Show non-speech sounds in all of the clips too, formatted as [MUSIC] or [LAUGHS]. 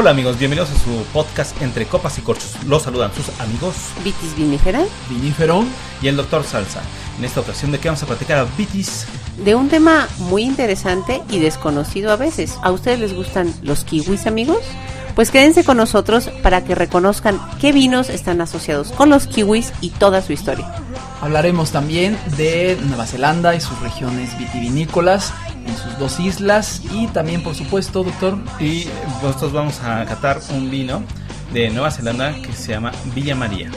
Hola amigos, bienvenidos a su podcast Entre Copas y Corchos. Los saludan sus amigos Vitis vinífera. Vinífero. y el doctor Salsa. En esta ocasión de qué vamos a platicar a Vitis. De un tema muy interesante y desconocido a veces. ¿A ustedes les gustan los kiwis, amigos? Pues quédense con nosotros para que reconozcan qué vinos están asociados con los kiwis y toda su historia. Hablaremos también de Nueva Zelanda y sus regiones vitivinícolas en sus dos islas y también, por supuesto, doctor, Y nosotros vamos a catar un vino de Nueva Zelanda que se llama Villa María.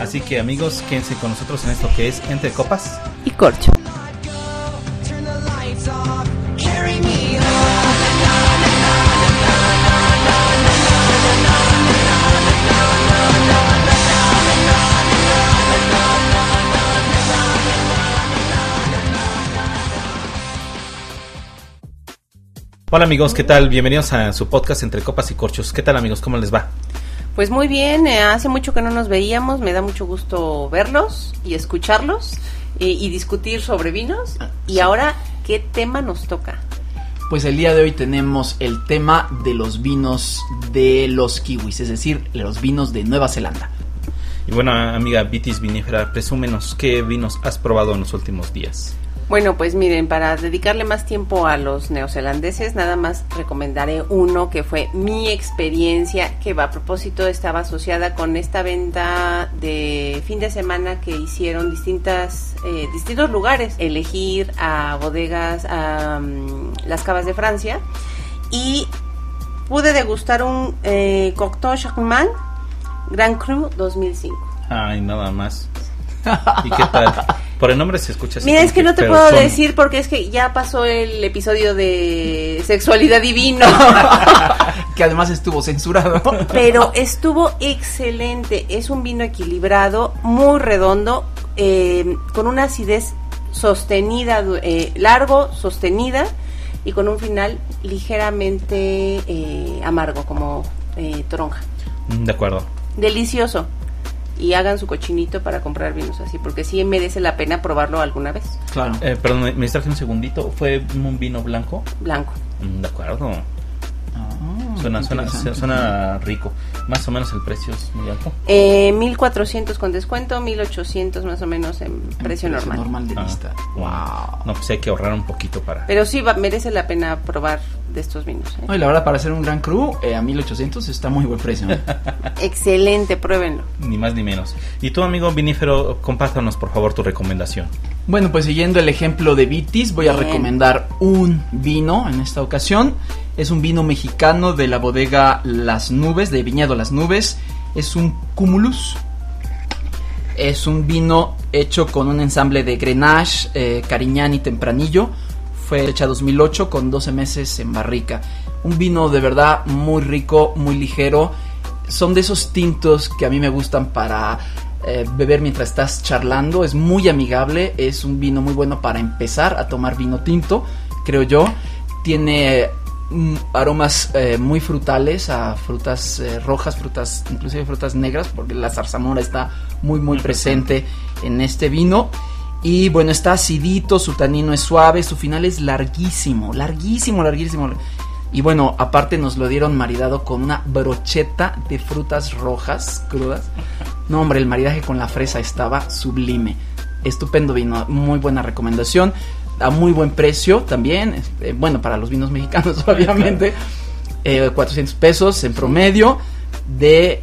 Así que amigos, quédense con nosotros en esto que es Entre Copas. Y corcho. Hola amigos, ¿qué tal? Bienvenidos a su podcast Entre Copas y Corchos. ¿Qué tal amigos? ¿Cómo les va? Pues muy bien, eh, hace mucho que no nos veíamos, me da mucho gusto verlos y escucharlos eh, y discutir sobre vinos. Y ahora, ¿qué tema nos toca? pues el día de hoy tenemos el tema de los vinos de los kiwis, es decir, los vinos de Nueva Zelanda. Y bueno, amiga Vitis Vinífera, presúmenos qué vinos has probado en los últimos días. Bueno, pues miren, para dedicarle más tiempo a los neozelandeses, nada más recomendaré uno que fue mi experiencia, que a propósito estaba asociada con esta venta de fin de semana que hicieron distintas, eh, distintos lugares, elegir a bodegas, a mm, las cavas de Francia, y pude degustar un eh, Cocteau Grand Cru 2005. Ay, nada más. ¿Y qué tal? [LAUGHS] Por el nombre se escucha así. Mira, es que no te puedo son- decir porque es que ya pasó el episodio de sexualidad divino. [LAUGHS] que además estuvo censurado. Pero estuvo excelente. Es un vino equilibrado, muy redondo, eh, con una acidez sostenida, eh, largo, sostenida y con un final ligeramente eh, amargo, como eh, toronja. Mm, De acuerdo. Delicioso. Y hagan su cochinito para comprar vinos así, porque sí merece la pena probarlo alguna vez. claro. Eh, perdón, me- distraje un segundito. ¿Fue un vino blanco? Blanco. Mm, De acuerdo. Ah, Suena, suena, suena rico. Más o menos el precio es muy alto. Eh, 1400 con descuento, 1800 más o menos en precio normal. normal de Ah, lista. Wow. Wow. No, pues hay que ahorrar un poquito para. Pero sí va- merece la pena probar de estos vinos. ¿eh? No, y la verdad, para hacer un Gran Cru eh, a 1800 está muy buen precio. ¿eh? [LAUGHS] Excelente, pruébenlo. Ni más ni menos. Y tú, amigo vinífero, compártanos por favor tu recomendación. Bueno, pues siguiendo el ejemplo de Vitis, voy a recomendar un vino en esta ocasión. Es un vino mexicano de la bodega Las Nubes, de Viñedo Las Nubes. Es un Cumulus. Es un vino hecho con un ensamble de Grenache, eh, Cariñán y Tempranillo. Fue hecha 2008 con 12 meses en barrica. Un vino de verdad muy rico, muy ligero. Son de esos tintos que a mí me gustan para eh, beber mientras estás charlando. Es muy amigable. Es un vino muy bueno para empezar a tomar vino tinto, creo yo. Tiene mm, aromas eh, muy frutales a frutas eh, rojas, frutas, inclusive frutas negras, porque la zarzamora está muy muy presente en este vino. Y bueno, está acidito, su tanino es suave, su final es larguísimo, larguísimo, larguísimo. Y bueno, aparte nos lo dieron maridado con una brocheta de frutas rojas crudas. No, hombre, el maridaje con la fresa estaba sublime. Estupendo vino, muy buena recomendación. A muy buen precio también. este, bueno, para los vinos mexicanos, [LAUGHS] obviamente. Eh, 400 pesos en promedio de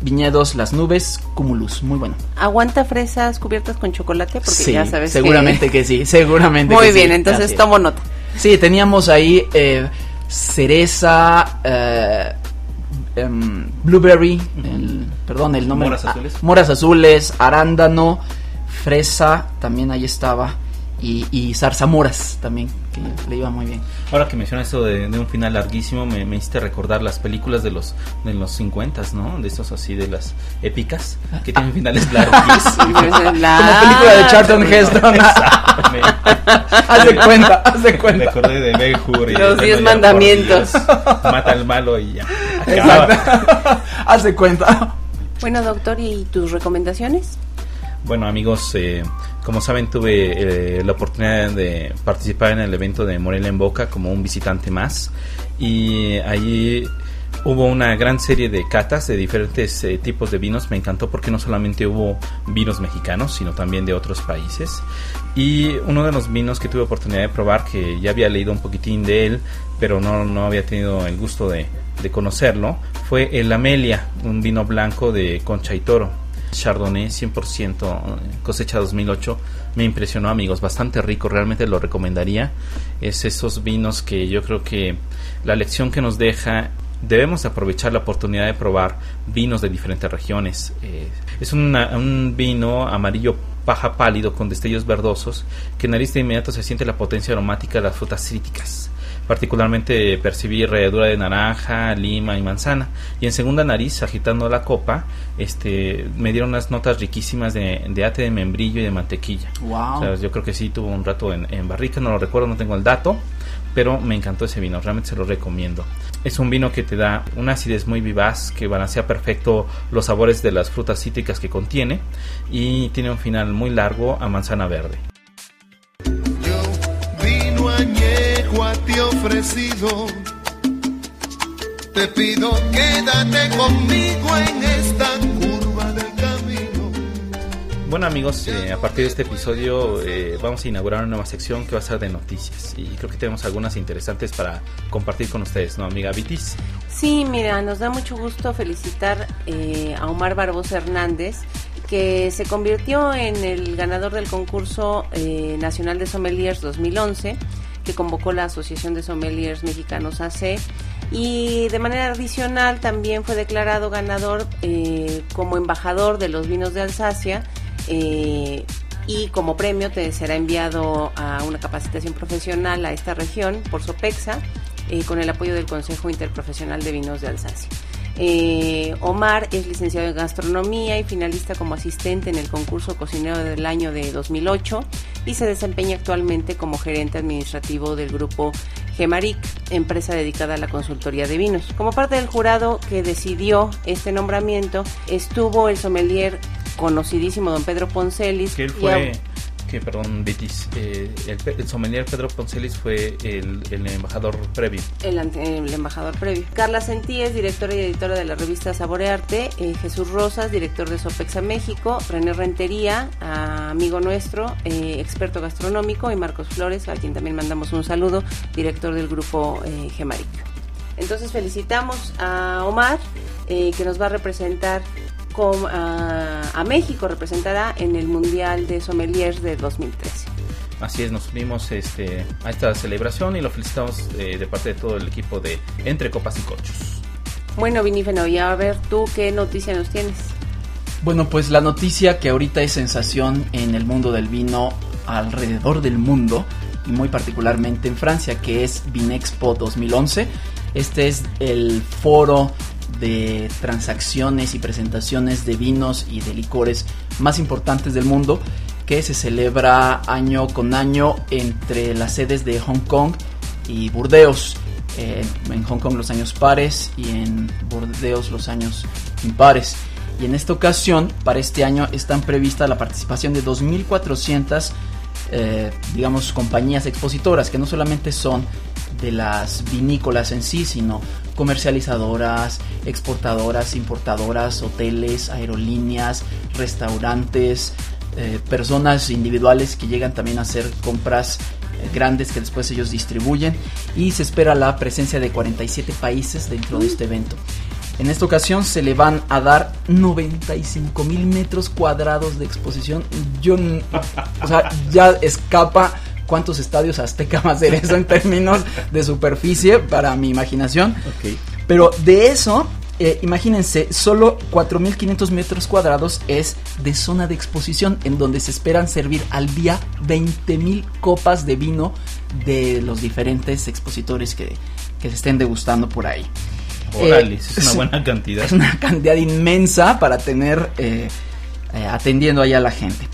Viñedos Las Nubes Cumulus. Muy bueno. ¿Aguanta fresas cubiertas con chocolate? Porque Sí, ya sabes que- seguramente que, sí, seguramente [LAUGHS] Muy que sí. bien, entonces tomo nota. Sí, teníamos ahí eh, cereza, eh, em, blueberry, el, perdón, el nombre. Moras ah, azules. moras azules, arándano, fresa, también ahí estaba. Y, y zarzamoras también, que le iba muy bien. Ahora que mencionas esto de, de un final larguísimo, me, me hiciste recordar las películas de los de los 50, ¿no? De estos así, de las épicas, que tienen finales larguísimos. [LAUGHS] Como película de Charlton Heston. [LAUGHS] Haz de cuenta, haz de Me cuenta. acordé de Ben Hur y Los de, diez bueno, ya, por mandamientos. Dios, Mata al malo y ya. Acaba. [LAUGHS] Haz de cuenta. Bueno, doctor, ¿y tus recomendaciones? Bueno, amigos, eh, como saben, tuve eh, la oportunidad de participar en el evento de Morelia en Boca como un visitante más. Y allí Hubo una gran serie de catas de diferentes eh, tipos de vinos. Me encantó porque no solamente hubo vinos mexicanos, sino también de otros países. Y uno de los vinos que tuve oportunidad de probar, que ya había leído un poquitín de él, pero no, no había tenido el gusto de, de conocerlo, fue el Amelia, un vino blanco de Concha y Toro. Chardonnay 100% cosecha 2008 me impresionó amigos bastante rico realmente lo recomendaría. Es esos vinos que yo creo que la lección que nos deja debemos aprovechar la oportunidad de probar vinos de diferentes regiones. Eh, es una- un vino amarillo paja pálido con destellos verdosos que en nariz de inmediato se siente la potencia aromática de las frutas cítricas particularmente percibí ralladura de naranja, lima y manzana. Y en segunda nariz, agitando la copa, este, me dieron unas notas riquísimas de, de ate de membrillo y de mantequilla. Wow. O sea, yo creo que sí tuvo un rato en, en barrica, no lo recuerdo, no tengo el dato, pero me encantó ese vino, realmente se lo recomiendo. Es un vino que te da una acidez muy vivaz, que balancea perfecto los sabores de las frutas cítricas que contiene y tiene un final muy largo a manzana verde. Ofrecido. Te pido quédate conmigo en esta curva del camino. Bueno amigos, eh, a partir de este episodio eh, vamos a inaugurar una nueva sección que va a ser de noticias y creo que tenemos algunas interesantes para compartir con ustedes, ¿no amiga Vitis? Sí, mira, nos da mucho gusto felicitar eh, a Omar Barbosa Hernández, que se convirtió en el ganador del concurso eh, nacional de sommeliers 2011, que convocó la Asociación de Sommeliers Mexicanos AC. Y de manera adicional también fue declarado ganador eh, como embajador de los vinos de Alsacia eh, y como premio te será enviado a una capacitación profesional a esta región por Sopexa eh, con el apoyo del Consejo Interprofesional de Vinos de Alsacia. Eh, Omar es licenciado en gastronomía y finalista como asistente en el concurso cocinero del año de 2008 y se desempeña actualmente como gerente administrativo del grupo Gemaric, empresa dedicada a la consultoría de vinos. Como parte del jurado que decidió este nombramiento estuvo el sommelier conocidísimo don Pedro Poncelis Que él fue, que perdón Vitis, eh, el, el sommelier Pedro Poncelis fue el, el embajador previo. El, embajador previo. Carla Sentíes, directora y editora de la revista Saborearte. Eh, Jesús Rosas, director de Sopexa México. René Rentería, amigo nuestro, eh, experto gastronómico. Y Marcos Flores, a quien también mandamos un saludo, director del grupo eh, Gemaric. Entonces felicitamos a Omar, que nos va a representar com- a, a México, representará en el Mundial de Sommeliers de 2013. Así es, nos unimos este, a esta celebración y lo felicitamos eh, de parte de todo el equipo de Entre Copas y Cochos. Bueno, Vinífeno, y a ver tú qué noticia nos tienes. Bueno, pues la noticia que ahorita es sensación en el mundo del vino alrededor del mundo y muy particularmente en Francia, que es Vinexpo 2011. Este es el foro de transacciones y presentaciones de vinos y de licores más importantes del mundo que se celebra año con año entre las sedes de Hong Kong y Burdeos. Eh, en Hong Kong los años pares y en Burdeos los años impares. Y en esta ocasión, para este año, están prevista la participación de 2.400, eh, digamos, compañías expositoras, que no solamente son de las vinícolas en sí, sino comercializadoras, exportadoras, importadoras, hoteles, aerolíneas, restaurantes, eh, personas individuales que llegan también a hacer compras eh, grandes que después ellos distribuyen y se espera la presencia de 47 países dentro de este evento. En esta ocasión se le van a dar 95 mil metros cuadrados de exposición. Yo, o sea, ya escapa cuántos estadios azteca va a ser eso en términos de superficie para mi imaginación. Pero de eso, eh, imagínense, solo 4.500 metros cuadrados es de zona de exposición en donde se esperan servir al día 20.000 copas de vino de los diferentes expositores que, que se estén degustando por ahí. Órale, Eh, es una buena cantidad. Es una cantidad inmensa para tener eh, atendiendo ahí a la gente.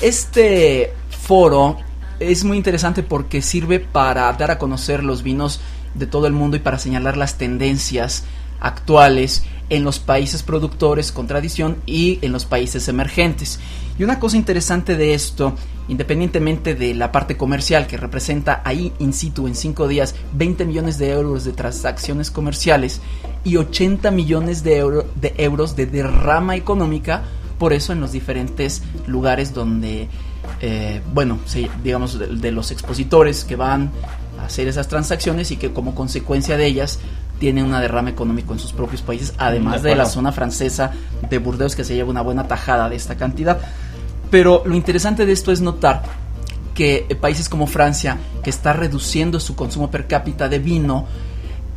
Este foro es muy interesante porque sirve para dar a conocer los vinos de todo el mundo y para señalar las tendencias actuales en los países productores con tradición y en los países emergentes. Y una cosa interesante de esto, independientemente de la parte comercial que representa ahí in situ en cinco días 20 millones de euros de transacciones comerciales y 80 millones de, euro- de euros de derrama económica, por eso en los diferentes lugares donde, eh, bueno, digamos, de, de los expositores que van a hacer esas transacciones y que como consecuencia de ellas tienen una derrama económico en sus propios países, además De de la zona francesa de Burdeos que se lleva una buena tajada de esta cantidad. Pero lo interesante de esto es notar que eh, países como Francia, que está reduciendo su consumo per cápita de vino,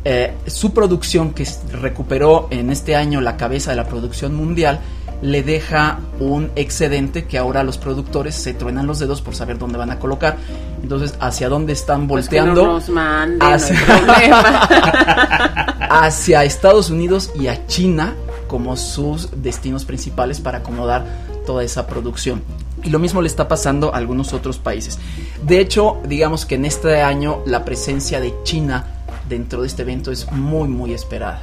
eh, su producción, que recuperó en este año la cabeza de la producción mundial, le deja un excedente que ahora los productores se truenan los dedos por saber dónde van a colocar. Entonces, ¿hacia dónde están Pues que volteando? no nos manden, hacia, [LAUGHS] hacia Estados Unidos y a China como sus destinos principales para acomodar toda esa producción. Y lo mismo le está pasando a algunos otros países. De hecho, digamos que en este año la presencia de China dentro de este evento es muy, muy esperada.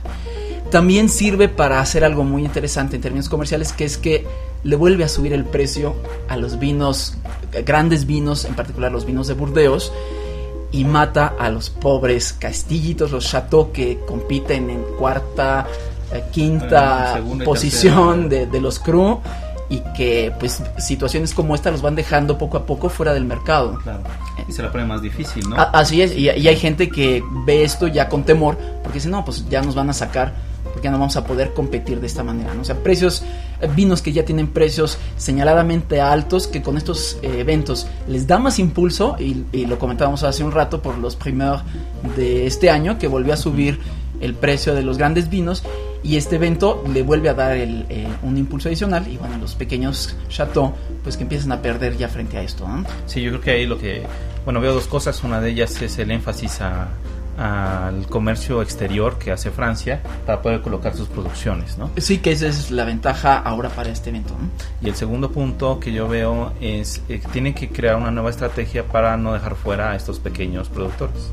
También sirve para hacer algo muy interesante en términos comerciales, que es que le vuelve a subir el precio a los vinos, grandes vinos, en particular los vinos de Burdeos, y mata a los pobres castillitos, los chateaux que compiten en cuarta, eh, quinta Ah, posición de, de los cru y que pues situaciones como esta los van dejando poco a poco fuera del mercado. Claro. Y se la pone más difícil, ¿no? Así es, y, y hay gente que ve esto ya con temor, porque dice, no, pues ya nos van a sacar, porque ya no vamos a poder competir de esta manera, ¿no? O sea, precios, eh, vinos que ya tienen precios señaladamente altos, que con estos eh, eventos les da más impulso, y, y lo comentábamos hace un rato por los primers de este año, que volvió a subir el precio de los grandes vinos, y este evento le vuelve a dar el, eh, un impulso adicional, y bueno, los pequeños chateaux, pues que empiezan a perder ya frente a esto, ¿no? Sí, yo creo que ahí lo que... Bueno, veo dos cosas. Una de ellas es el énfasis a- al comercio exterior que hace Francia para poder colocar sus producciones, ¿no? Sí, que esa es la ventaja ahora para este evento. ¿no? Y el segundo punto que yo veo es eh, que tienen que crear una nueva estrategia para no dejar fuera a estos pequeños productores.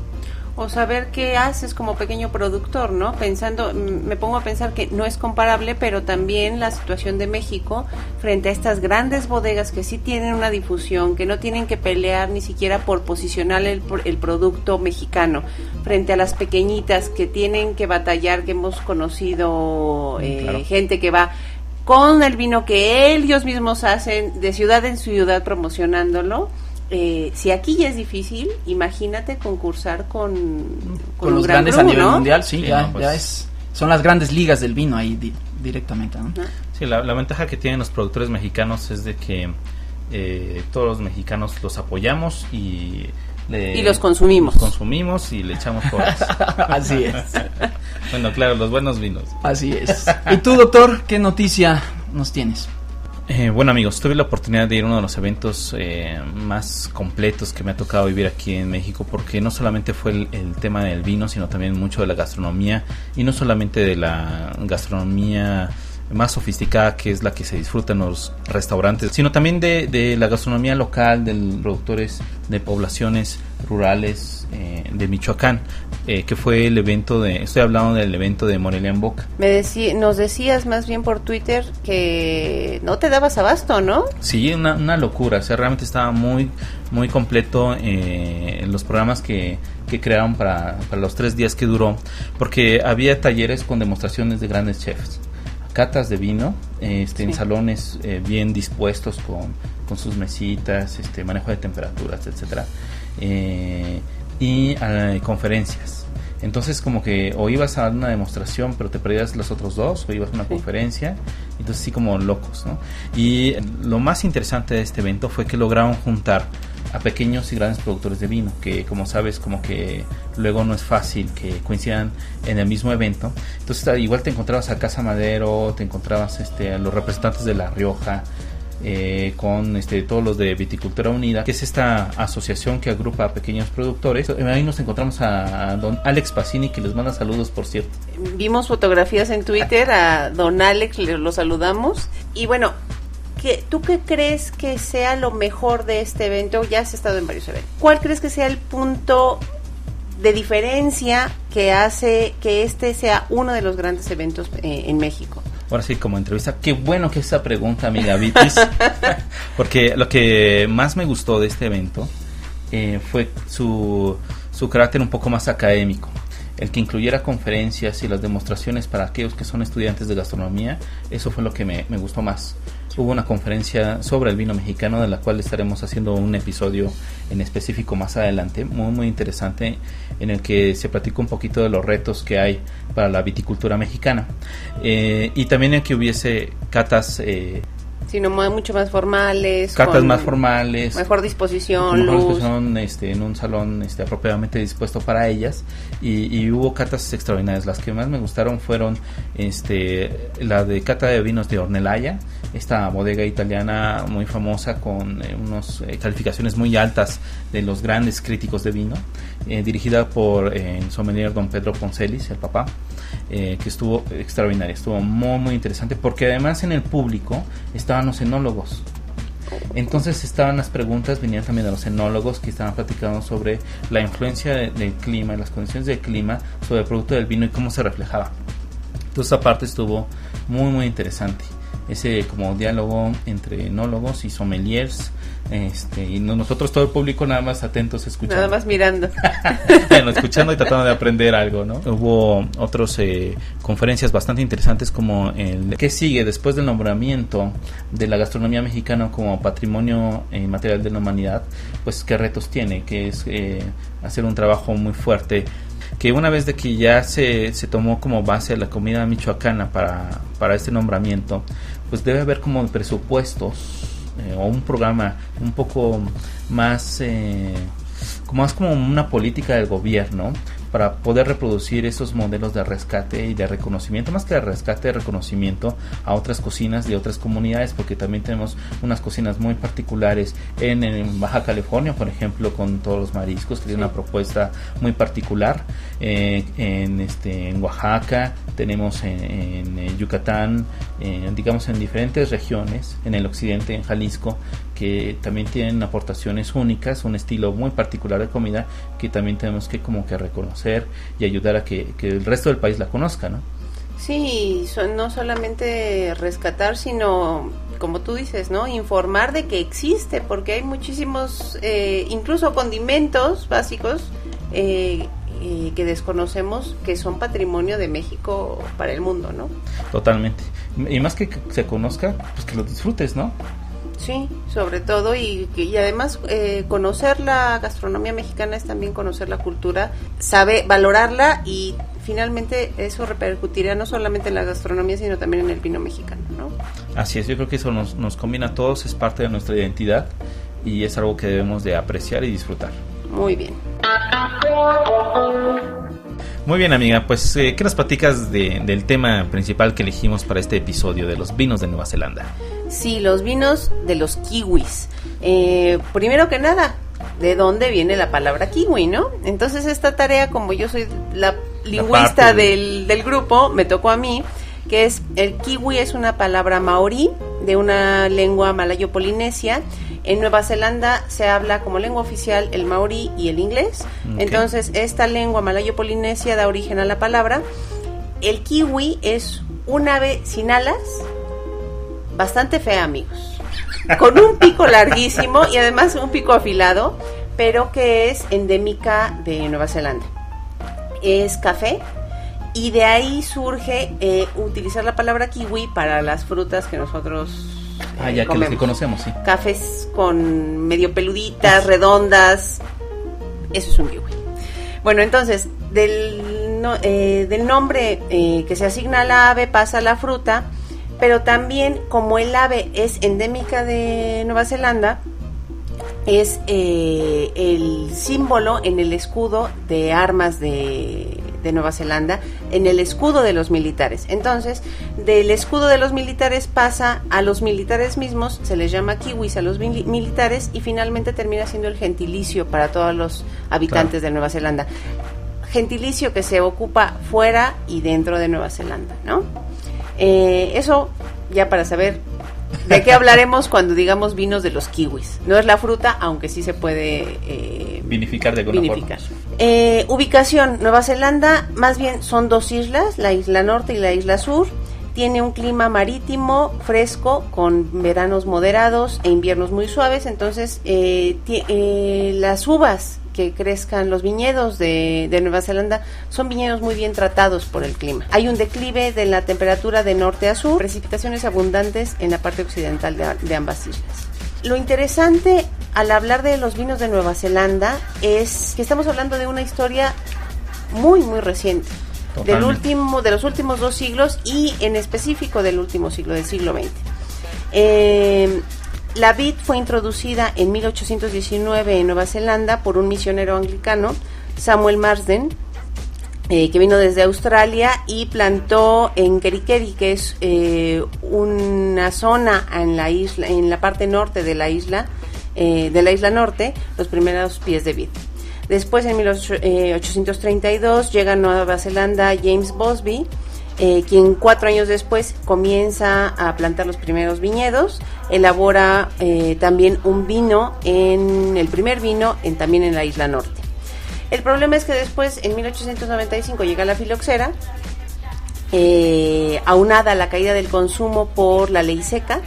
O saber qué haces como pequeño productor, ¿no? Pensando, mm, me pongo a pensar que no es comparable, pero también la situación de México frente a estas grandes bodegas que sí tienen una difusión, que no tienen que pelear ni siquiera por posicionar el, el producto mexicano, frente a las pequeñitas que tienen que batallar, que hemos conocido eh, Claro. gente que va con el vino que ellos mismos hacen de ciudad en ciudad promocionándolo. Eh, si aquí ya es difícil, imagínate concursar con, Con, los gran grandes a nivel ¿no? mundial, sí, Sí, ya, no, pues- ya es. Son las grandes ligas del vino ahí di- directamente. ¿no? Sí, la, la ventaja que tienen los productores mexicanos es de que eh, todos los mexicanos los apoyamos y... le- Y los consumimos. los consumimos y le echamos porras. [LAUGHS] Así es, bueno, claro, los buenos vinos. así es. ¿Y tú, doctor, qué noticia nos tienes? Eh, bueno amigos, tuve la oportunidad de ir a uno de los eventos eh, más completos que me ha tocado vivir aquí en México porque no solamente fue el, el tema del vino, sino también mucho de la gastronomía y no solamente de la gastronomía más sofisticada que es la que se disfruta en los restaurantes, sino también de, de la gastronomía local, de los productores de poblaciones rurales eh, de Michoacán, eh, que fue el evento de, estoy hablando del evento de Morelia en Boca. Me decí- nos decías más bien por Twitter que no te dabas abasto, ¿no? Sí, una, una locura. O sea, realmente estaba muy, muy completo eh, los programas que, que crearon para, para los tres días que duró. Porque había talleres con demostraciones de grandes chefs. Catas de vino, este, en salones eh, bien dispuestos con, con sus mesitas, este, manejo de temperaturas, etcétera. Eh, y eh, conferencias. Entonces como que o ibas a dar una demostración pero te perdías los otros dos o ibas a una Sí. conferencia, entonces sí como locos, ¿no? Y lo más interesante de este evento fue que lograron juntar a pequeños y grandes productores de vino, que como sabes como que luego no es fácil que coincidan en el mismo evento. Entonces ah, igual te encontrabas a Casa Madero, te encontrabas este, a los representantes de La Rioja, eh, con este, todos los de Viticultura Unida, que es esta asociación que agrupa a pequeños productores. Ahí nos encontramos a, a don Alex Pacini, que les manda saludos, por cierto. Vimos fotografías en Twitter a don Alex, le lo saludamos. Y bueno, ¿qué, ¿tú qué crees que sea lo mejor de este evento? Ya has estado en varios eventos. ¿Cuál crees que sea el punto de diferencia que hace que este sea uno de los grandes eventos eh, en México? Ahora sí, como entrevista, qué bueno que esa pregunta, amiga Vitis, [LAUGHS] porque lo que más me gustó de este evento eh, fue su, su carácter un poco más académico. El que incluyera conferencias y las demostraciones para aquellos que son estudiantes de gastronomía, eso fue lo que me, me gustó más. Hubo una conferencia sobre el vino mexicano de la cual estaremos haciendo un episodio en específico más adelante, muy muy interesante, en el que se platicó un poquito de los retos que hay para la viticultura mexicana. Eh, y también el que hubiese catas eh, Sino mu- mucho más formales. cartas más formales Mejor disposición, mejor luz. disposición, este, en un salón este, apropiadamente dispuesto para ellas y, y hubo catas extraordinarias las que más me gustaron fueron este la de cata de vinos de Ornelaya esta bodega italiana muy famosa con eh, unas calificaciones muy altas de los grandes críticos de vino eh, dirigida por eh, el sommelier don Pedro Poncelis el papá eh, que estuvo extraordinaria estuvo muy muy interesante porque además en el público estaban los enólogos entonces estaban las preguntas, venían también de los enólogos que estaban platicando sobre la influencia de- del clima las condiciones del clima sobre el producto del vino y cómo se reflejaba. Entonces esa parte estuvo muy muy interesante. Ese como diálogo entre enólogos y sommeliers, este, y no- nosotros todo el público nada más atentos escuchando. Nada más mirando. [LAUGHS] bueno, escuchando y tratando de aprender algo, ¿no? Hubo otras conferencias bastante interesantes como el ¿Qué sigue después del nombramiento de la gastronomía mexicana como patrimonio eh, material de la humanidad? Pues qué retos tiene, que es eh, hacer un trabajo muy fuerte que una vez de que ya se, se tomó como base la comida michoacana para, para este nombramiento, pues debe haber como presupuestos eh, o un programa un poco más eh, como más como una política del gobierno para poder reproducir esos modelos de rescate y de reconocimiento, más que de rescate, de reconocimiento a otras cocinas de otras comunidades, porque también tenemos unas cocinas muy particulares en, en Baja California, por ejemplo, con todos los mariscos, que tiene una propuesta muy particular. Eh, en, este, en Oaxaca, tenemos en, en, eh, Yucatán, eh, digamos en diferentes regiones, en el occidente, en Jalisco, que también tienen aportaciones únicas, un estilo muy particular de comida que también tenemos que como que reconocer y ayudar a que, que el resto del país la conozca, ¿no? Sí, son, no solamente rescatar, sino, como tú dices, ¿no? Informar de que existe, porque hay muchísimos, eh, incluso condimentos básicos eh, eh, que desconocemos que son patrimonio de México para el mundo, ¿no? Totalmente. Y más que se conozca, pues que lo disfrutes, ¿no? Sí, sobre todo y, y además eh, conocer la gastronomía mexicana es también conocer la cultura, sabe valorarla y finalmente eso repercutirá no solamente en la gastronomía sino también en el vino mexicano, ¿no? Así es, yo creo que eso nos, nos combina a todos, es parte de nuestra identidad y es algo que debemos de apreciar y disfrutar. Muy bien. Muy bien, amiga, pues eh, ¿qué nos platicas de, del tema principal que elegimos para este episodio de los vinos de Nueva Zelanda? Sí, los vinos de los kiwis. Eh, primero que nada, ¿de dónde viene la palabra kiwi, no? Entonces esta tarea, como yo soy la lingüista del, del grupo, me tocó a mí, que es el kiwi es una palabra maorí de una lengua malayo-polinesia. En Nueva Zelanda se habla como lengua oficial el maorí y el inglés. Entonces esta lengua malayo-polinesia da origen a la palabra. El kiwi es un ave sin alas, bastante fea, amigos. Con un pico larguísimo y además un pico afilado, pero que es endémica de Nueva Zelanda. Es café y de ahí surge eh, utilizar la palabra kiwi para las frutas que nosotros Ah, eh, ya que los que conocemos, sí. Cafés con medio peluditas, redondas. Eso es un kiwi. Bueno, entonces, del, no- eh, del nombre eh, que se asigna a la ave pasa a la fruta, pero también como el ave es endémica de Nueva Zelanda, es eh, el símbolo en el escudo de armas de, de Nueva Zelanda, en el escudo de los militares. Entonces, del escudo de los militares pasa a los militares mismos, se les llama kiwis a los mili- militares y finalmente termina siendo el gentilicio para todos los habitantes de Nueva Zelanda. Gentilicio que se ocupa fuera y dentro de Nueva Zelanda, ¿no? Eh, eso ya para saber de qué hablaremos cuando digamos vinos de los kiwis. No es la fruta, aunque sí se puede eh, vinificar de alguna vinificar. forma. Eh, ubicación, Nueva Zelanda, más bien son dos islas, la isla norte y la isla sur. Tiene un clima marítimo fresco con veranos moderados e inviernos muy suaves, entonces eh, eh, las uvas que crezcan, los viñedos de, de Nueva Zelanda son viñedos muy bien tratados por el clima. Hay un declive de la temperatura de norte a sur, precipitaciones abundantes en la parte occidental de, de ambas islas. Lo interesante al hablar de los vinos de Nueva Zelanda es que estamos hablando de una historia muy muy reciente del último de los últimos dos siglos y en específico del último siglo del siglo XX Eh, la vid fue introducida en 1819 en Nueva Zelanda por un misionero anglicano Samuel Marsden eh, que vino desde Australia y plantó en Kerikeri, que es eh, una zona en la isla, en la parte norte de la isla, eh, de la isla norte, los primeros pies de vid. Después, en 1832, llega a Nueva Zelanda James Bosby, eh, quien cuatro años después comienza a plantar los primeros viñedos, elabora eh, también un vino, en el primer vino en, también en la isla norte. El problema es que después, en 1895, llega la filoxera, eh, aunada a la caída del consumo por la ley seca,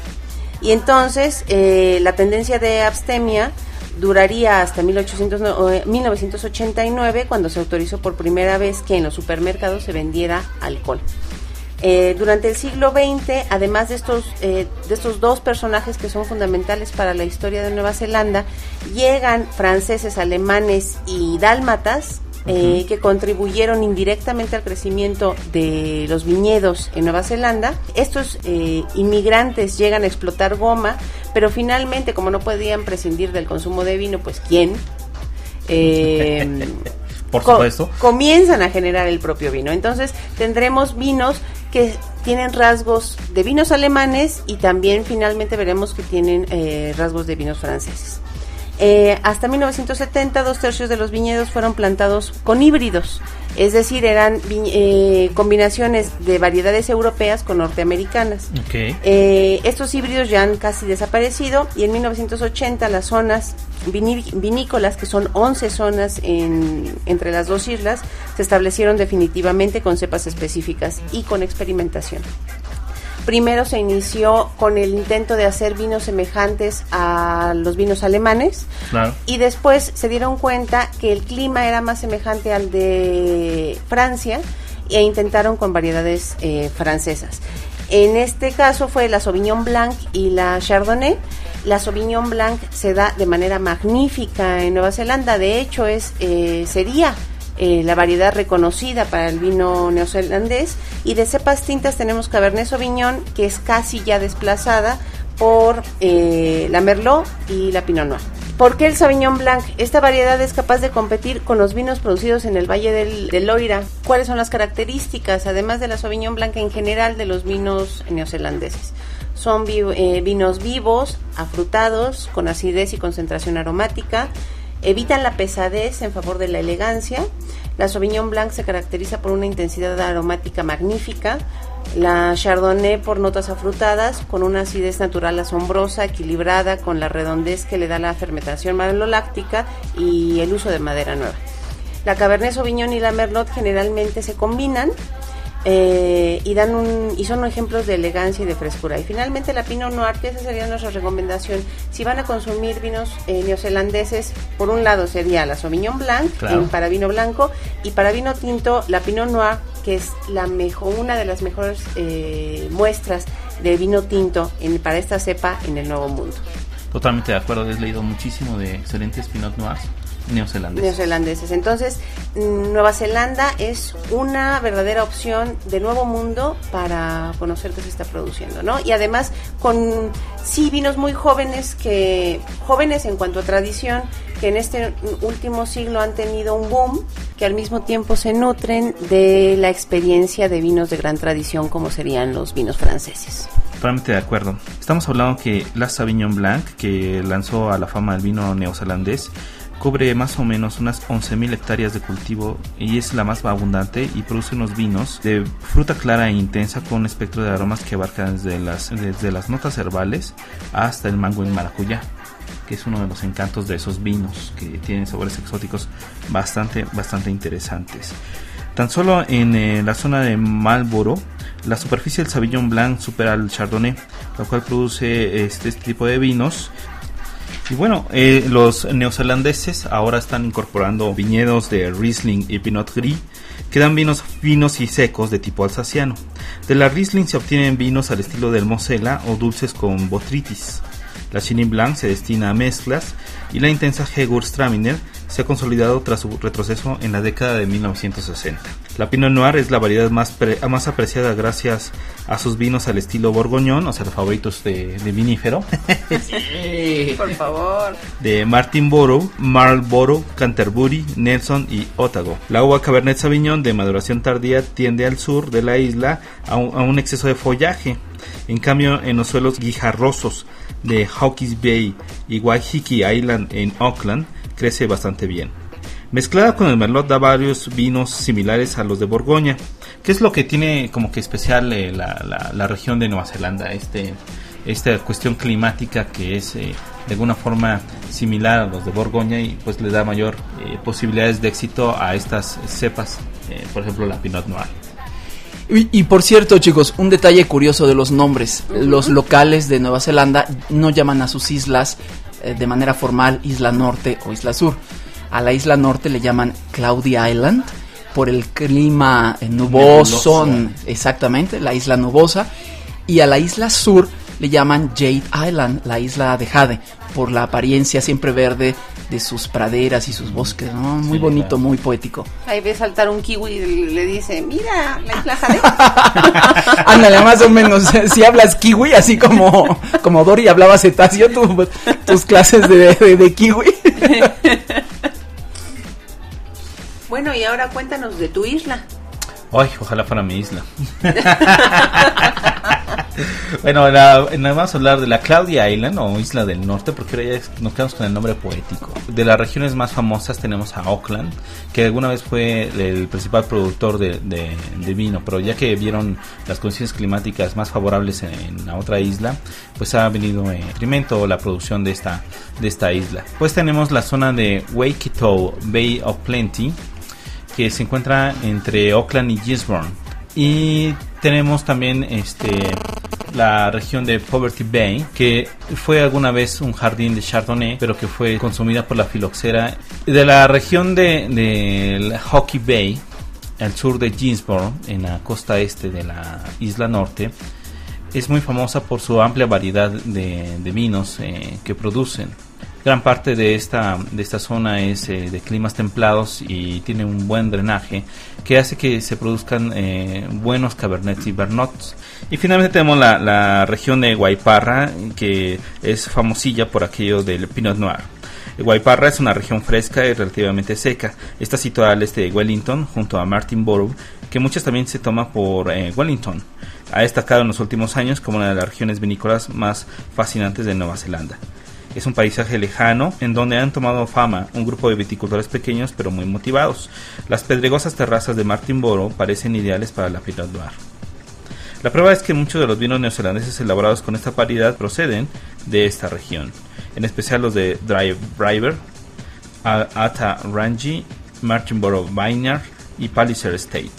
y entonces la tendencia de abstemia duraría hasta 1800 no- eh, 1989, cuando se autorizó por primera vez que en los supermercados se vendiera alcohol. Eh, durante el siglo XX, además de estos, eh, de estos dos personajes que son fundamentales para la historia de Nueva Zelanda, llegan franceses, alemanes y dálmatas eh, que contribuyeron indirectamente al crecimiento de los viñedos en Nueva Zelanda. Estos eh, inmigrantes llegan a explotar goma, pero finalmente, como no podían prescindir del consumo de vino, pues ¿quién? Eh, [LAUGHS] Por co- supuesto. comienzan a generar el propio vino. Entonces tendremos vinos que tienen rasgos de vinos alemanes y también finalmente veremos que tienen eh, rasgos de vinos franceses. Eh, hasta 1970 dos tercios de los viñedos fueron plantados con híbridos, es decir, eran eh, combinaciones de variedades europeas con norteamericanas. Ok. Eh, estos híbridos ya han casi desaparecido y en 1980 las zonas vinícolas, que son 11 zonas en- entre las dos islas, se establecieron definitivamente con cepas específicas y con experimentación. Primero se inició con el intento de hacer vinos semejantes a los vinos alemanes, Claro. y después se dieron cuenta que el clima era más semejante al de Francia e intentaron con variedades eh, francesas. En este caso fue la Sauvignon Blanc y la Chardonnay. La Sauvignon Blanc se da de manera magnífica en Nueva Zelanda. De hecho, es eh, sería eh, la variedad reconocida para el vino neozelandés. Y de cepas tintas tenemos Cabernet Sauvignon, que es casi ya desplazada por eh, la Merlot y la Pinot Noir. ¿Por qué el Sauvignon Blanc? Esta variedad es capaz de competir con los vinos producidos en el Valle del, del Loira. ¿Cuáles son las características, además de la Sauvignon Blanc en general, de los vinos neozelandeses? Son eh, vinos vivos, afrutados, con acidez y concentración aromática. Evitan la pesadez en favor de la elegancia. La Sauvignon Blanc se caracteriza por una intensidad aromática magnífica. La Chardonnay por notas afrutadas, con una acidez natural asombrosa, equilibrada, con la redondez que le da la fermentación maloláctica y el uso de madera nueva. La Cabernet Sauvignon y la Merlot generalmente se combinan eh, y dan un y son ejemplos de elegancia y de frescura. Y finalmente la Pinot Noir, que esa sería nuestra recomendación. Si van a consumir vinos eh, neozelandeses, por un lado sería la Sauvignon Blanc Claro. en- para vino blanco y para vino tinto la Pinot Noir, que es la mejor, una de las mejores eh, muestras de vino tinto en, para esta cepa en el Nuevo Mundo. Totalmente de acuerdo. He leído muchísimo de excelentes Pinot Noirs neozelandeses. neozelandeses. Entonces, Nueva Zelanda es una verdadera opción de nuevo mundo para conocer qué se está produciendo, ¿no? Y además con sí vinos muy jóvenes que jóvenes en cuanto a tradición que en este último siglo han tenido un boom que al mismo tiempo se nutren de la experiencia de vinos de gran tradición como serían los vinos franceses. Totalmente de acuerdo. Estamos hablando que la Sauvignon Blanc, que lanzó a la fama el vino neozelandés, cubre más o menos unas 11.000 hectáreas de cultivo y es la más abundante y produce unos vinos de fruta clara e intensa con un espectro de aromas que abarcan desde las, desde las notas herbales hasta el mango en maracuyá, que es uno de los encantos de esos vinos que tienen sabores exóticos bastante, bastante interesantes. Tan solo en eh, la zona de Marlboro, la superficie del Sauvignon Blanc supera al Chardonnay, lo cual produce este, este tipo de vinos. Y bueno, eh, los neozelandeses ahora están incorporando viñedos de Riesling y Pinot Gris, que dan vinos finos y secos de tipo alsaciano. De la Riesling se obtienen vinos al estilo del Mosela o dulces con botrytis. La Chenin Blanc se destina a mezclas y la intensa Gewürztraminer se ha consolidado tras su retroceso en la década de 1960. La Pinot Noir es la variedad más, pre- más apreciada gracias a sus vinos al estilo borgoñón, o sea, los favoritos de, de vinífero, Por favor. [LAUGHS] de Martinborough, Marlborough, Canterbury, Nelson y Otago. La uva Cabernet Sauvignon de maduración tardía tiende al sur de la isla a un, a un exceso de follaje. En cambio, en los suelos guijarrosos de Hawke's Bay y Waiheke Island en Auckland crece bastante bien. Mezclada con el merlot da varios vinos similares a los de Borgoña. ¿Qué es lo que tiene como que especial eh, la, la- la región de Nueva Zelanda? Este, esta cuestión climática que es eh, de alguna forma similar a los de Borgoña y pues le da mayor eh, posibilidades de éxito a estas cepas, eh, por ejemplo la Pinot Noir. Y, y por cierto, chicos, un detalle curioso de los nombres. Los locales de Nueva Zelanda no llaman a sus islas eh, de manera formal Isla Norte o Isla Sur. A la isla norte le llaman Cloudy Island por el clima eh, nuboso, exactamente, la isla nubosa. Y a la isla sur le llaman Jade Island, la isla de Jade, por la apariencia siempre verde de sus praderas y sus bosques. ¿no? Muy Sí, bonito, claro. muy poético. Ahí ve saltar un kiwi y le dice, mira, la isla Jade. [LAUGHS] Ándale, más o menos. Si hablas kiwi, así como, como Dory hablaba cetáceo, tu- tus clases de, de- de kiwi. [LAUGHS] bueno, y ahora cuéntanos de tu isla. Ay, ojalá fuera mi isla. [LAUGHS] bueno, la, la- vamos a hablar de la Claudia Island o Isla del Norte, porque ahora ya nos quedamos con el nombre poético. De las regiones más famosas tenemos a Auckland, que alguna vez fue el principal productor de, vino, pero ya que vieron las condiciones climáticas más favorables en, la otra isla, pues ha venido en detrimento la producción de esta, de esta isla. Pues tenemos la zona de Waikato Bay of Plenty, que se encuentra entre Auckland y Gisborne. Y tenemos también este la región de Poverty Bay, que fue alguna vez un jardín de Chardonnay, pero que fue consumida por la filoxera. De la región de, de Hockey Bay, al sur de Gisborne, en la costa este de la isla norte, es muy famosa por su amplia variedad de, de vinos eh, que producen. Gran parte de esta, de esta zona es eh, de climas templados y tiene un buen drenaje que hace que se produzcan eh, buenos cabernets y bernots. Y finalmente tenemos la, la región de Guayparra que es famosilla por aquello del Pinot Noir. Guayparra es una región fresca y relativamente seca. Está situada al este de Wellington, junto a Martinborough, que muchas también se toma por eh, Wellington. Ha destacado en los últimos años como una de las regiones vinícolas más fascinantes de Nueva Zelanda. Es un paisaje lejano en donde han tomado fama un grupo de viticultores pequeños pero muy motivados. Las pedregosas terrazas de Martinborough parecen ideales para la Pinot Noir. La prueba es que muchos de los vinos neozelandeses elaborados con esta variedad proceden de esta región, en especial los de Dry Driver, Ata Rangi, Martinborough Vineyard y Palliser Estate.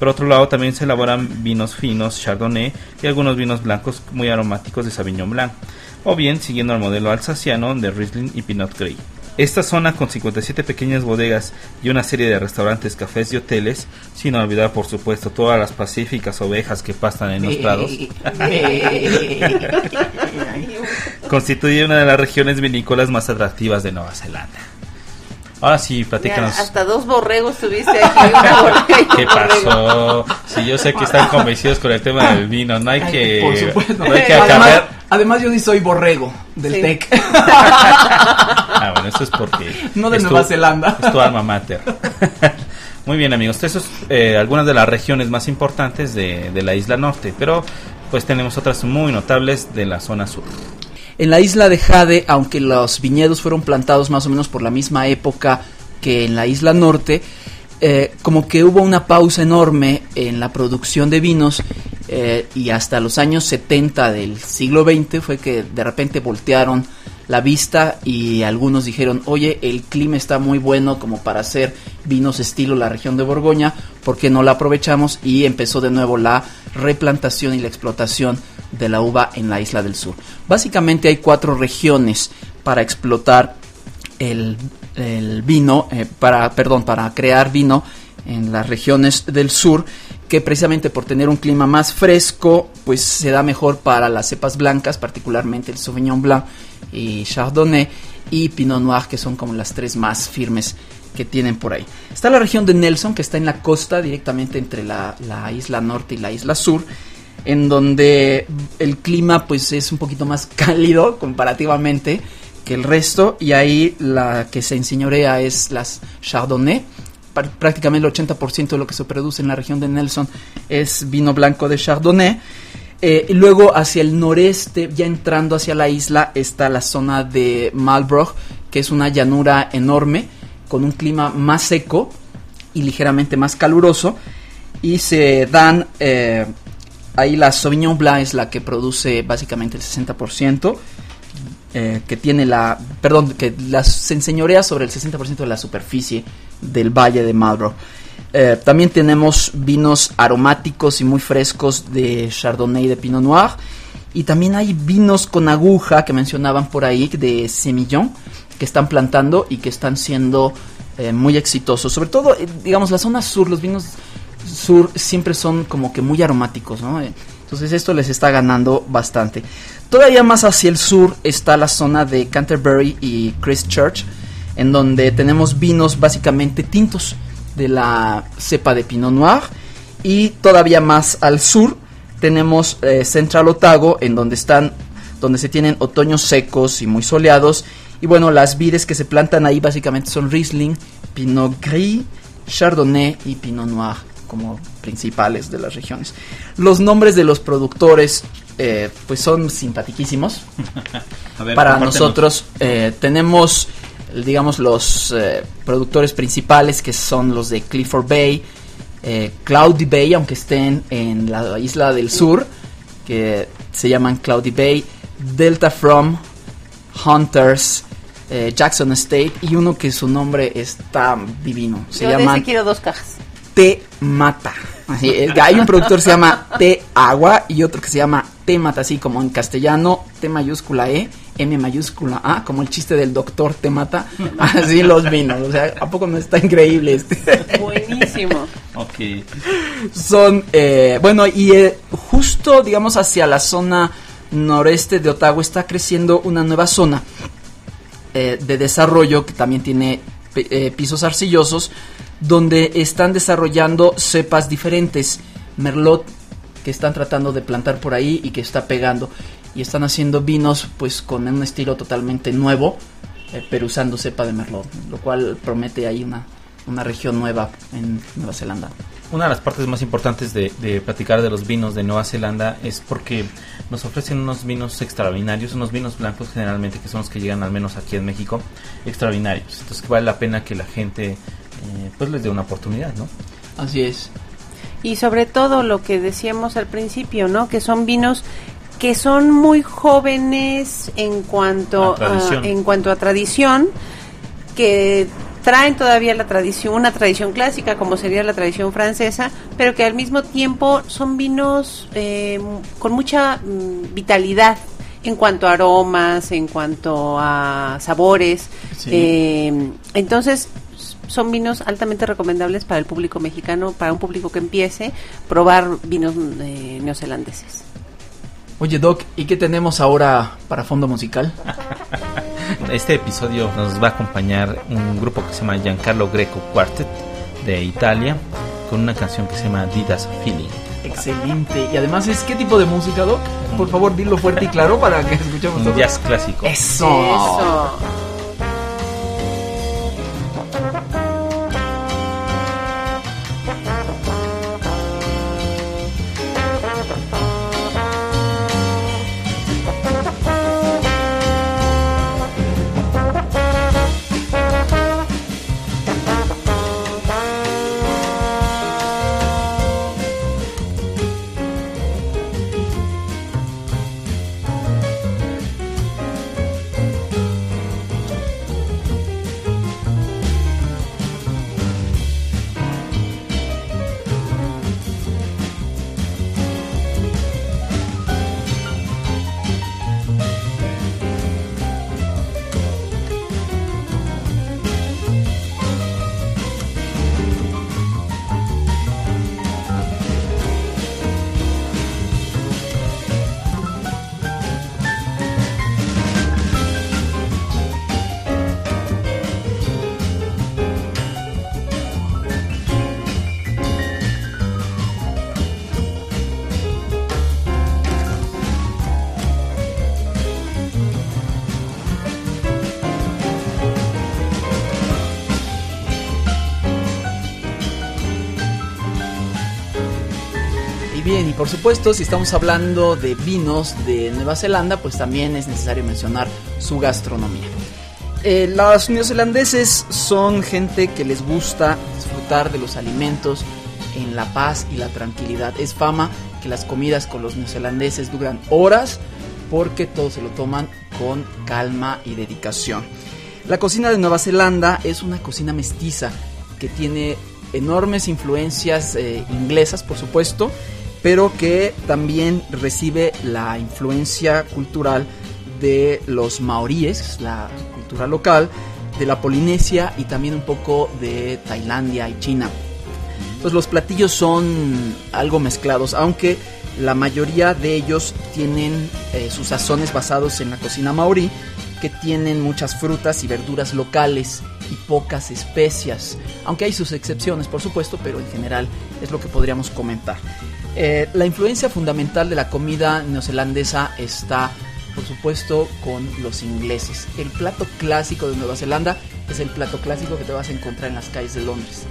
Por otro lado, también se elaboran vinos finos, Chardonnay y algunos vinos blancos muy aromáticos de Sauvignon Blanc, o bien siguiendo el modelo alsaciano de Riesling y Pinot Gris. Esta zona con 57 pequeñas bodegas y una serie de restaurantes, cafés y hoteles, sin olvidar por supuesto todas las pacíficas ovejas que pastan en los prados, constituye una de las regiones vinícolas más atractivas de Nueva Zelanda. Ahora sí, platícanos. hasta dos borregos tuviste aquí. Una [LAUGHS] borrega y un ¿Qué pasó? Si yo sé que están convencidos con el tema del vino, no hay que, Por supuesto. no hay que además, acabar. Además yo sí soy borrego del Sí. TEC. [LAUGHS] Ah, bueno, eso es porque. No de tu- Nueva Zelanda. Es tu alma mater. [LAUGHS] Muy bien, amigos. Eso es eh, algunas de las regiones más importantes de, de la isla norte, pero pues tenemos otras muy notables de la zona sur. En la isla de Jade, aunque los viñedos fueron plantados más o menos por la misma época que en la isla norte, eh, como que hubo una pausa enorme en la producción de vinos eh, y hasta los años 70 del siglo XX fue que de repente voltearon la vista y algunos dijeron, oye, el clima está muy bueno como para hacer vinos estilo la región de Borgoña, ¿por qué no la aprovechamos? Y empezó de nuevo la replantación y la explotación de la uva en la isla del sur. Básicamente hay cuatro regiones para explotar el, el vino, eh, para, perdón, para crear vino en las regiones del sur, que precisamente por tener un clima más fresco, pues se da mejor para las cepas blancas, particularmente el Sauvignon Blanc y Chardonnay y Pinot Noir, que son como las tres más firmes que tienen por ahí. Está la región de Nelson, que está en la costa, directamente entre la, la isla norte y la isla sur, en donde el clima pues es un poquito más [LAUGHS] cálido comparativamente que el resto, y ahí la que se enseñorea es las Chardonnay, Pr- prácticamente el 80% de lo que se produce en la región de Nelson es vino blanco de Chardonnay. Eh, y luego hacia el noreste, ya entrando hacia la isla, está la zona de Marlborough, que es una llanura enorme, con un clima más seco y ligeramente más caluroso. Y se dan, eh, ahí la Sauvignon Blanc es la que produce básicamente el 60%. Eh, que tiene la, perdón, que las, se enseñorea sobre el 60% de la superficie del valle de Marlborough. Eh, también tenemos vinos aromáticos y muy frescos de Chardonnay de Pinot Noir. Y también hay vinos con aguja que mencionaban por ahí de Semillon que están plantando y que están siendo eh, muy exitosos. Sobre todo, digamos, la zona sur, los vinos sur siempre son como que muy aromáticos, ¿no? Entonces esto les está ganando bastante. Todavía más hacia el sur está la zona de Canterbury y Christchurch, en donde tenemos vinos básicamente tintos de la cepa de Pinot Noir. Y todavía más al sur tenemos eh, Central Otago, en donde están, donde se tienen otoños secos y muy soleados. Y bueno, las vides que se plantan ahí básicamente son Riesling, Pinot Gris, Chardonnay y Pinot Noir como principales de las regiones. Los nombres de los productores eh, pues son. [LAUGHS] A ver, Para nosotros eh, tenemos, digamos, los eh, productores principales que son los de Clifford Bay, eh, Cloudy Bay, aunque estén en la isla del sur, que se llaman Cloudy Bay, Delta From, Hunters, Jackson State y uno que su nombre está divino. Se Yo llama quiero dos cajas. Te Mata. Así es, hay un productor que se llama Te Agua y otro que se llama Te Mata, así como en castellano, T mayúscula E, M mayúscula A, como el chiste del doctor Te Mata. Así los vinos. O sea, ¿a poco no está increíble este? Buenísimo. Ok. Son, eh, bueno, y eh, justo, digamos, hacia la zona noreste de Ottawa está creciendo una nueva zona eh, de desarrollo que también tiene pi- eh, pisos arcillosos, donde están desarrollando cepas diferentes. Merlot, que están tratando de plantar por ahí y que está pegando. Y están haciendo vinos, pues, con un estilo totalmente nuevo, eh, pero usando cepa de Merlot, lo cual promete ahí una, una región nueva en Nueva Zelanda. Una de las partes más importantes de, de platicar de los vinos de Nueva Zelanda es porque nos ofrecen unos vinos extraordinarios, unos vinos blancos generalmente que son los que llegan al menos aquí en México, extraordinarios. Entonces vale la pena que la gente eh, pues les dé una oportunidad, ¿no? Así es. Y sobre todo lo que decíamos al principio, ¿no? Que son vinos que son muy jóvenes en cuanto A en cuanto a tradición, que traen todavía la tradición, una tradición clásica como sería la tradición francesa, pero que al mismo tiempo son vinos eh, con mucha mm, vitalidad en cuanto a aromas, en cuanto a sabores. Sí. Eh, entonces son vinos altamente recomendables para el público mexicano, para un público que empiece probar vinos eh, neozelandeses. Oye, Doc, ¿y qué tenemos ahora para fondo musical? [LAUGHS] Este episodio nos va a acompañar un grupo que se llama Giancarlo Greco Quartet de Italia con una canción que se llama Didas Feeling. Excelente. Y además es qué tipo de música, Doc? Por favor, dilo fuerte y claro para que escuchemos Un todo. jazz clásico. Eso. Eso. Por supuesto, si estamos hablando de vinos de Nueva Zelanda, pues también es necesario mencionar su gastronomía. Eh, los neozelandeses son gente que les gusta disfrutar de los alimentos en la paz y la tranquilidad. Es fama que las comidas con los neozelandeses duran horas porque todos se lo toman con calma y dedicación. La cocina de Nueva Zelanda es una cocina mestiza que tiene enormes influencias eh, inglesas, por supuesto, pero que también recibe la influencia cultural de los maoríes, la cultura local, de la Polinesia y también un poco de Tailandia y China. Pues los platillos son algo mezclados, aunque la mayoría de ellos tienen eh, sus sazones basados en la cocina maorí, que tienen muchas frutas y verduras locales y pocas especias, aunque hay sus excepciones, por supuesto, pero en general es lo que podríamos comentar. Eh, la influencia fundamental de la comida neozelandesa está, por supuesto, con los ingleses. El plato clásico de Nueva Zelanda es el plato clásico que te vas a encontrar en las calles de Londres.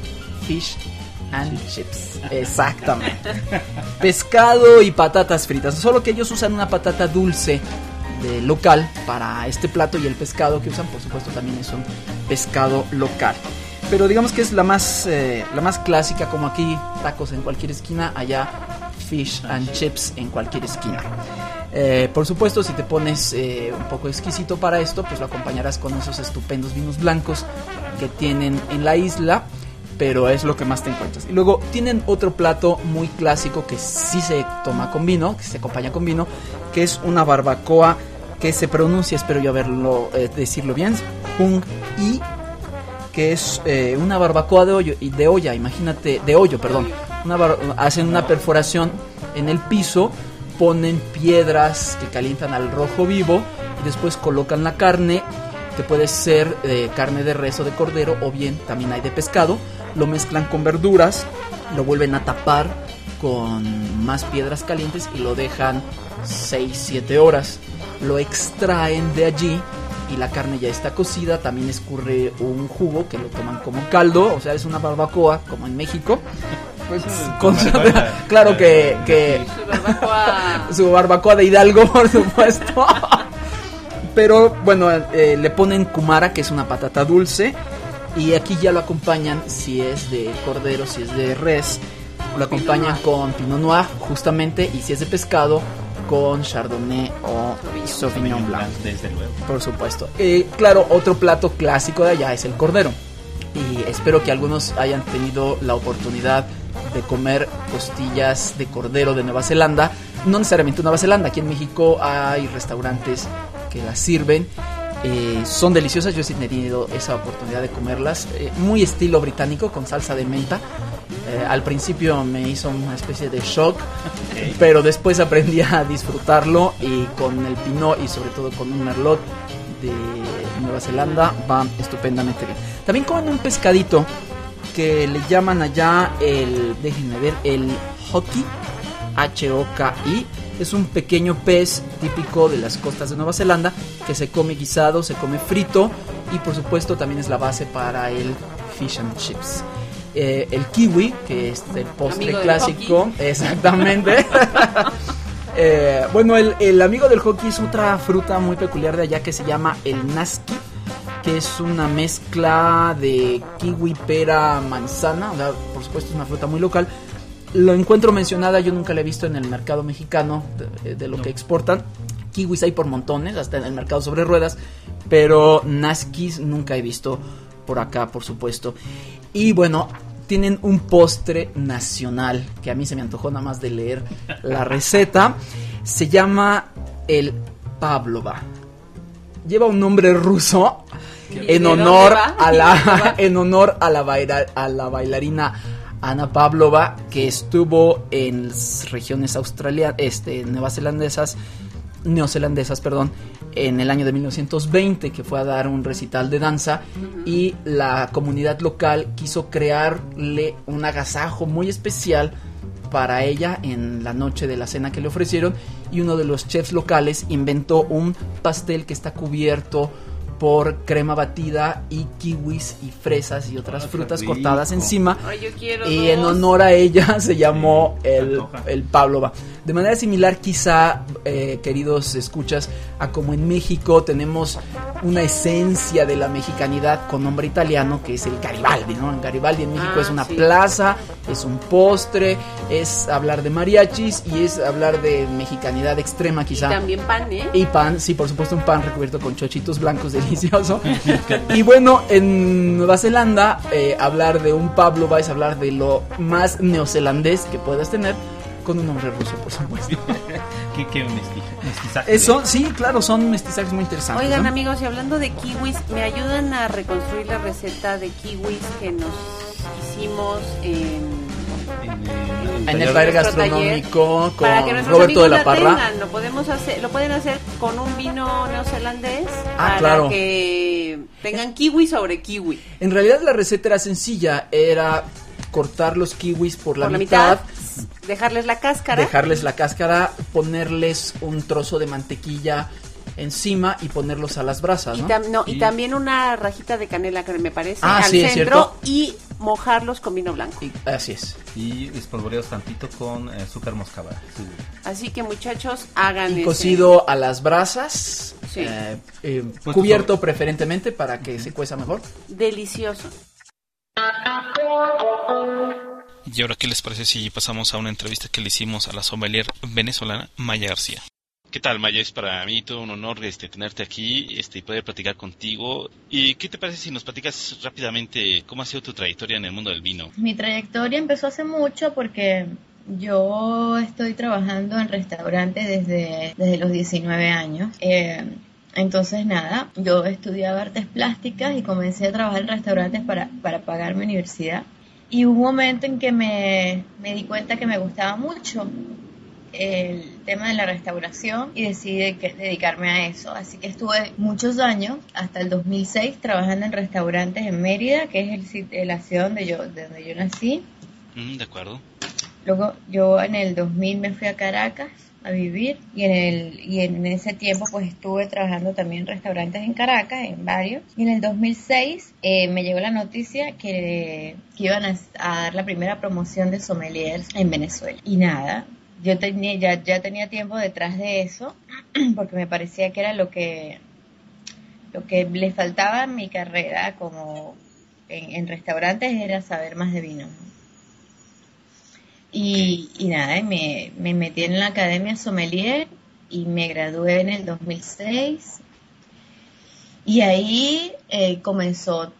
Fish and chips. Exactamente. [LAUGHS] Pescado y patatas fritas. Solo que ellos usan una patata dulce de local para este plato y el pescado que usan, por supuesto, también es un pescado local. Pero digamos que es la más, eh, la más clásica, como aquí tacos en cualquier esquina, allá fish and chips en cualquier esquina. Eh, por supuesto, si te pones eh, un poco exquisito para esto, pues lo acompañarás con esos estupendos vinos blancos que tienen en la isla, pero es lo que más te encuentras. Y luego tienen otro plato muy clásico que sí se toma con vino, que se acompaña con vino, que es una barbacoa que se pronuncia, espero yo haberlo eh, decirlo bien, Hung I, que es eh, una barbacoa de hoyo de olla, imagínate, de hoyo, perdón. Hacen una perforación en el piso, ponen piedras que calientan al rojo vivo y después colocan la carne, que puede ser eh, carne de res o de cordero o bien también hay de pescado, lo mezclan con verduras, lo vuelven a tapar con más piedras calientes y lo dejan 6-7 horas. Lo extraen de allí y la carne ya está cocida. También escurre un jugo que lo toman como caldo, o sea, es una barbacoa como en México. Pues, Con- [LAUGHS] claro que, que Su barbacoa. [LAUGHS] su barbacoa de Hidalgo, [LAUGHS] por supuesto. Pero bueno, eh, le ponen kumara, que es una patata dulce. Y aquí ya lo acompañan, si es de cordero, si es de res, lo acompañan con pinot noir, justamente. Y si es de pescado, con chardonnay o sauvignon blanc. Desde luego. Por supuesto. Eh, claro, otro plato clásico de allá es el cordero. Y espero que algunos hayan tenido la oportunidad de comer costillas de cordero de Nueva Zelanda. No necesariamente Nueva Zelanda, aquí en México hay restaurantes que las sirven. Eh, son deliciosas, yo sí he tenido esa oportunidad de comerlas. Eh, muy estilo británico, con salsa de menta. Eh, al principio me hizo una especie de shock, pero después aprendí a disfrutarlo y con el pinot y sobre todo con un merlot de Nueva Zelanda va estupendamente bien. También comen un pescadito que le llaman allá el, déjenme ver, el hoki, H-O-K-I. Es un pequeño pez típico de las costas de Nueva Zelanda que se come guisado, se come frito y por supuesto también es la base para el fish and chips. Eh, el kiwi, que es el postre Amigo clásico, [LAUGHS] exactamente. [LAUGHS] Eh, bueno, el, el amigo del hockey es otra fruta muy peculiar de allá que se llama el naski, que es una mezcla de kiwi, pera, manzana. O sea, por supuesto, es una fruta muy local. Lo encuentro mencionada, yo nunca la he visto en el mercado mexicano de, de lo que exportan. Kiwis hay por montones, hasta en el mercado sobre ruedas, pero naskis nunca he visto por acá, por supuesto. Y bueno, tienen un postre nacional que a mí se me antojó nada más de leer la receta. Se llama el Pavlova. Lleva un nombre ruso en honor a ¿Y [LAUGHS] dónde la [LAUGHS] en honor a la baila- a la bailarina Ana Pavlova que estuvo en las regiones australianas, este, neozelandesas, neozelandesas, perdón, en el año de 1920 que fue a dar un recital de danza y la comunidad local quiso crearle un agasajo muy especial para ella en la noche de la cena que le ofrecieron y uno de los chefs locales inventó un pastel que está cubierto por crema batida y kiwis y fresas y otras Ah, frutas cortadas encima. Ay, yo quiero Y en honor a ella [LAUGHS] se llamó el, el Pavlova. De manera similar, quizá, eh, queridos escuchas, a como en México tenemos una esencia de la mexicanidad con nombre italiano que es el Garibaldi, ¿no? El Garibaldi en México Ah, es una sí. plaza, es un postre, es hablar de mariachis y es hablar de mexicanidad extrema Y quizá. también pan, ¿eh? Y pan, sí, por supuesto, un pan recubierto con chochitos blancos delicioso. y bueno, en Nueva Zelanda, eh, hablar de un Pablo es hablar de lo más neozelandés que puedes tener con un nombre ruso, por supuesto. [LAUGHS] ¿Qué, qué mestiza- mestizaje? Eso, sí, claro, son mestizajes muy interesantes. Oigan ¿no? amigos, y hablando de kiwis, ¿me ayudan a reconstruir la receta de kiwis que nos hicimos en... En, el- En el taller- gastronómico con Roberto de la Parra. tengan? Lo podemos hacer, lo pueden hacer con un vino neozelandés Ah, para claro. que tengan kiwi sobre kiwi. En realidad la receta era sencilla, era cortar los kiwis por la, Por la mitad, mitad, dejarles la cáscara. dejarles la cáscara, ponerles un trozo de mantequilla encima y ponerlos a las brasas, Y, ¿no? tam- no, y Y- también una rajita de canela que me parece Ah, al sí, centro y mojarlos con vino blanco. Y- así es. Y espolvoreados tantito con eh, azúcar moscada. Sí. Así que muchachos, hagan y ese- cocido a las brasas, Sí. eh, eh, cubierto sobre. preferentemente para que se cueza mejor. delicioso. Y ahora, ¿qué les parece si pasamos a una entrevista que le hicimos a la sommelier venezolana Maya García? ¿Qué tal, Maya? Es para mí todo un honor este, tenerte aquí este, y poder platicar contigo. ¿Y qué te parece si nos platicas rápidamente cómo ha sido tu trayectoria en el mundo del vino? Mi trayectoria empezó hace mucho porque yo estoy trabajando en restaurantes desde, desde los 19 años. Eh, entonces, nada, yo estudiaba artes plásticas y comencé a trabajar en restaurantes para, para pagar mi universidad. Y hubo un momento en que me, me di cuenta que me gustaba mucho el tema de la restauración y decidí que- dedicarme a eso. Así que estuve muchos años, hasta el 2006, trabajando en restaurantes en Mérida, que es el, sit- la ciudad donde yo, de donde yo nací. Mm, de acuerdo. Luego yo en el 2000 me fui a Caracas a vivir y en el y en ese tiempo pues estuve trabajando también en restaurantes en Caracas, en varios. Y en el 2006 eh, me llegó la noticia que, que iban a, a dar la primera promoción de sommeliers en Venezuela. Y nada, yo tenía ya, ya tenía tiempo detrás de eso [CLEARS THROAT] porque me parecía que era lo que lo que le faltaba a mi carrera como en, restaurantes era saber más de vino. ¿no? Y, nada, me, me metí en la Academia Sommelier y me gradué en el 2006. Y ahí eh, comenzó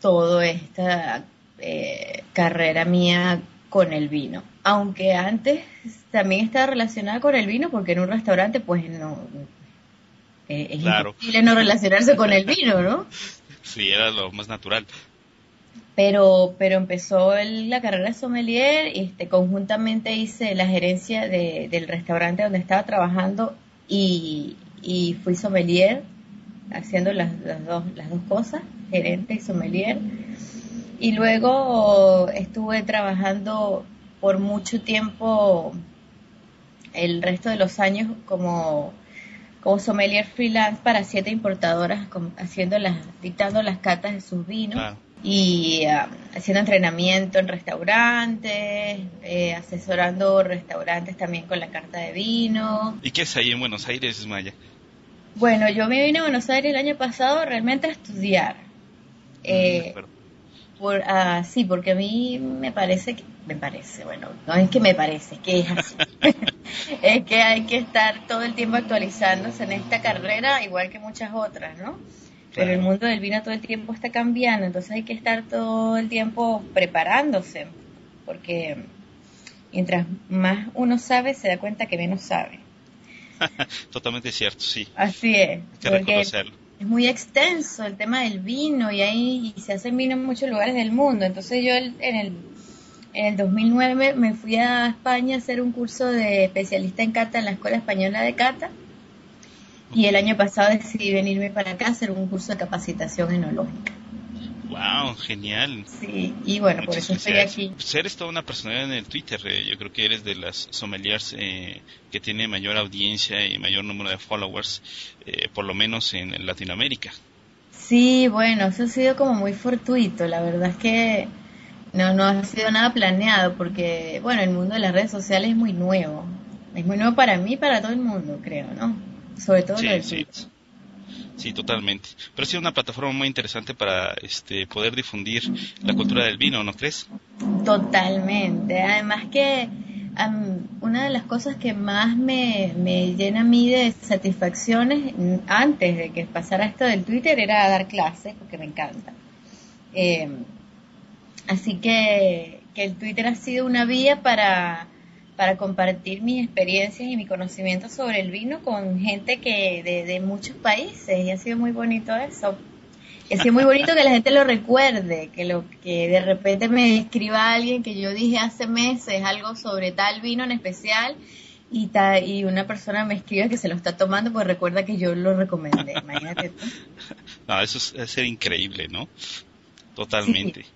toda esta eh, carrera mía con el vino. Aunque antes también estaba relacionada con el vino, porque en un restaurante pues no... eh, es Claro. imposible no relacionarse con el vino, ¿no? [LAUGHS] Sí, era lo más natural. pero pero empezó el- la carrera de sommelier y este conjuntamente hice la gerencia de- del restaurante donde estaba trabajando y, y fui sommelier haciendo las, las dos las dos cosas gerente y sommelier y luego estuve trabajando por mucho tiempo el resto de los años como como sommelier freelance para siete importadoras haciendo las dictando las catas de sus vinos y ah, haciendo entrenamiento en restaurantes, eh, asesorando restaurantes también con la carta de vino. ¿Y qué es ahí en Buenos Aires, Maya? Bueno, yo me vine a Buenos Aires el año pasado realmente a estudiar. Mm, Eh. Por, ah, sí, porque a mí me parece que, me parece, bueno, no es que me parece, que es así. [LAUGHS] es que hay que estar todo el tiempo actualizándose en esta carrera, igual que muchas otras, ¿no? Pero el mundo del vino todo el tiempo está cambiando, entonces hay que estar todo el tiempo preparándose, porque mientras más uno sabe, se da cuenta que menos sabe. [LAUGHS] Totalmente cierto, sí. Así es. Hay que reconocerlo. Es muy extenso el tema del vino y ahí y se hacen vino en muchos lugares del mundo. Entonces yo en el, en el 2009 me fui a España a hacer un curso de especialista en cata en la Escuela Española de Cata y el año pasado decidí venirme para acá a hacer un curso de capacitación enológica. Wow, genial. Sí, y bueno, por eso estoy aquí. Eres toda una personalidad en el Twitter. eh, Yo creo que eres de las sommeliers eh, que tiene mayor audiencia y mayor número de followers, eh, por lo menos en Latinoamérica. Sí, bueno, eso ha sido como muy fortuito. La verdad es que no, no ha sido nada planeado porque, bueno, el mundo de las redes sociales es muy nuevo. Es muy nuevo para mí y para todo el mundo, creo, ¿no? Sobre todo lo Sí, del sí. Twitter. Sí, totalmente. Pero ha sido una plataforma muy interesante para este, poder difundir la cultura del vino, ¿no crees? Totalmente. Además que una de las cosas que más me, me llena a mí de satisfacciones antes de que pasara esto del Twitter era dar clases, porque me encanta. Eh, así que, que el Twitter ha sido una vía para, para compartir mis experiencias y mi conocimiento sobre el vino con gente que de, de muchos países y ha sido muy bonito eso. Ha sido muy bonito que la gente lo recuerde, que lo que de repente me escriba alguien que yo dije hace meses algo sobre tal vino en especial y ta- y una persona me escribe que se lo está tomando pues recuerda que yo lo recomendé, imagínate tú. [LAUGHS] No, eso es, es ser increíble, ¿no? Totalmente.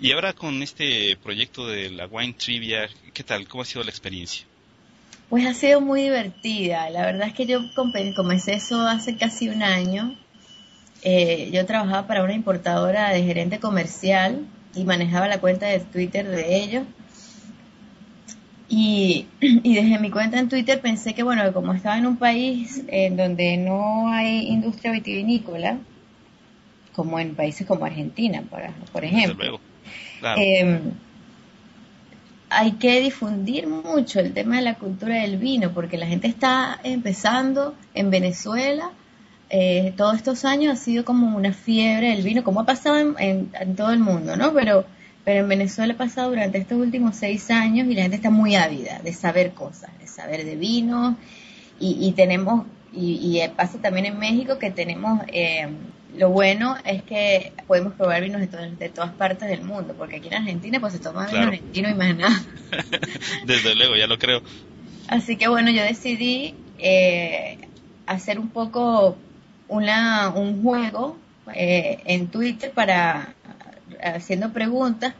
Y ahora con este proyecto de la Wine Trivia, ¿qué tal? ¿Cómo ha sido la experiencia? Pues ha sido muy divertida. La verdad es que yo comencé eso hace casi un año. Eh, yo trabajaba para una importadora de gerente comercial y manejaba la cuenta de Twitter de ellos. Y, [CLEARS THROAT] y desde mi cuenta en Twitter pensé que, bueno, como estaba en un país en donde no hay industria vitivinícola, como en países como Argentina, por, ejemplo. Eh, hay que difundir mucho el tema de la cultura del vino, porque la gente está empezando en Venezuela. eh, todos estos años ha sido como una fiebre del vino, como ha pasado en, en- todo el mundo, ¿no? Pero, pero en Venezuela ha pasado durante estos últimos seis años y la gente está muy ávida de saber cosas, de saber de vino y, y tenemos, y, y pasa también en México que tenemos, eh, lo bueno es que podemos probar vinos de, to- de todas partes del mundo, porque aquí en Argentina pues se toma vino Claro. argentino y más nada. [LAUGHS] Desde luego, ya lo creo. Así que bueno, yo decidí eh, hacer un poco una, un juego eh, en Twitter para haciendo preguntas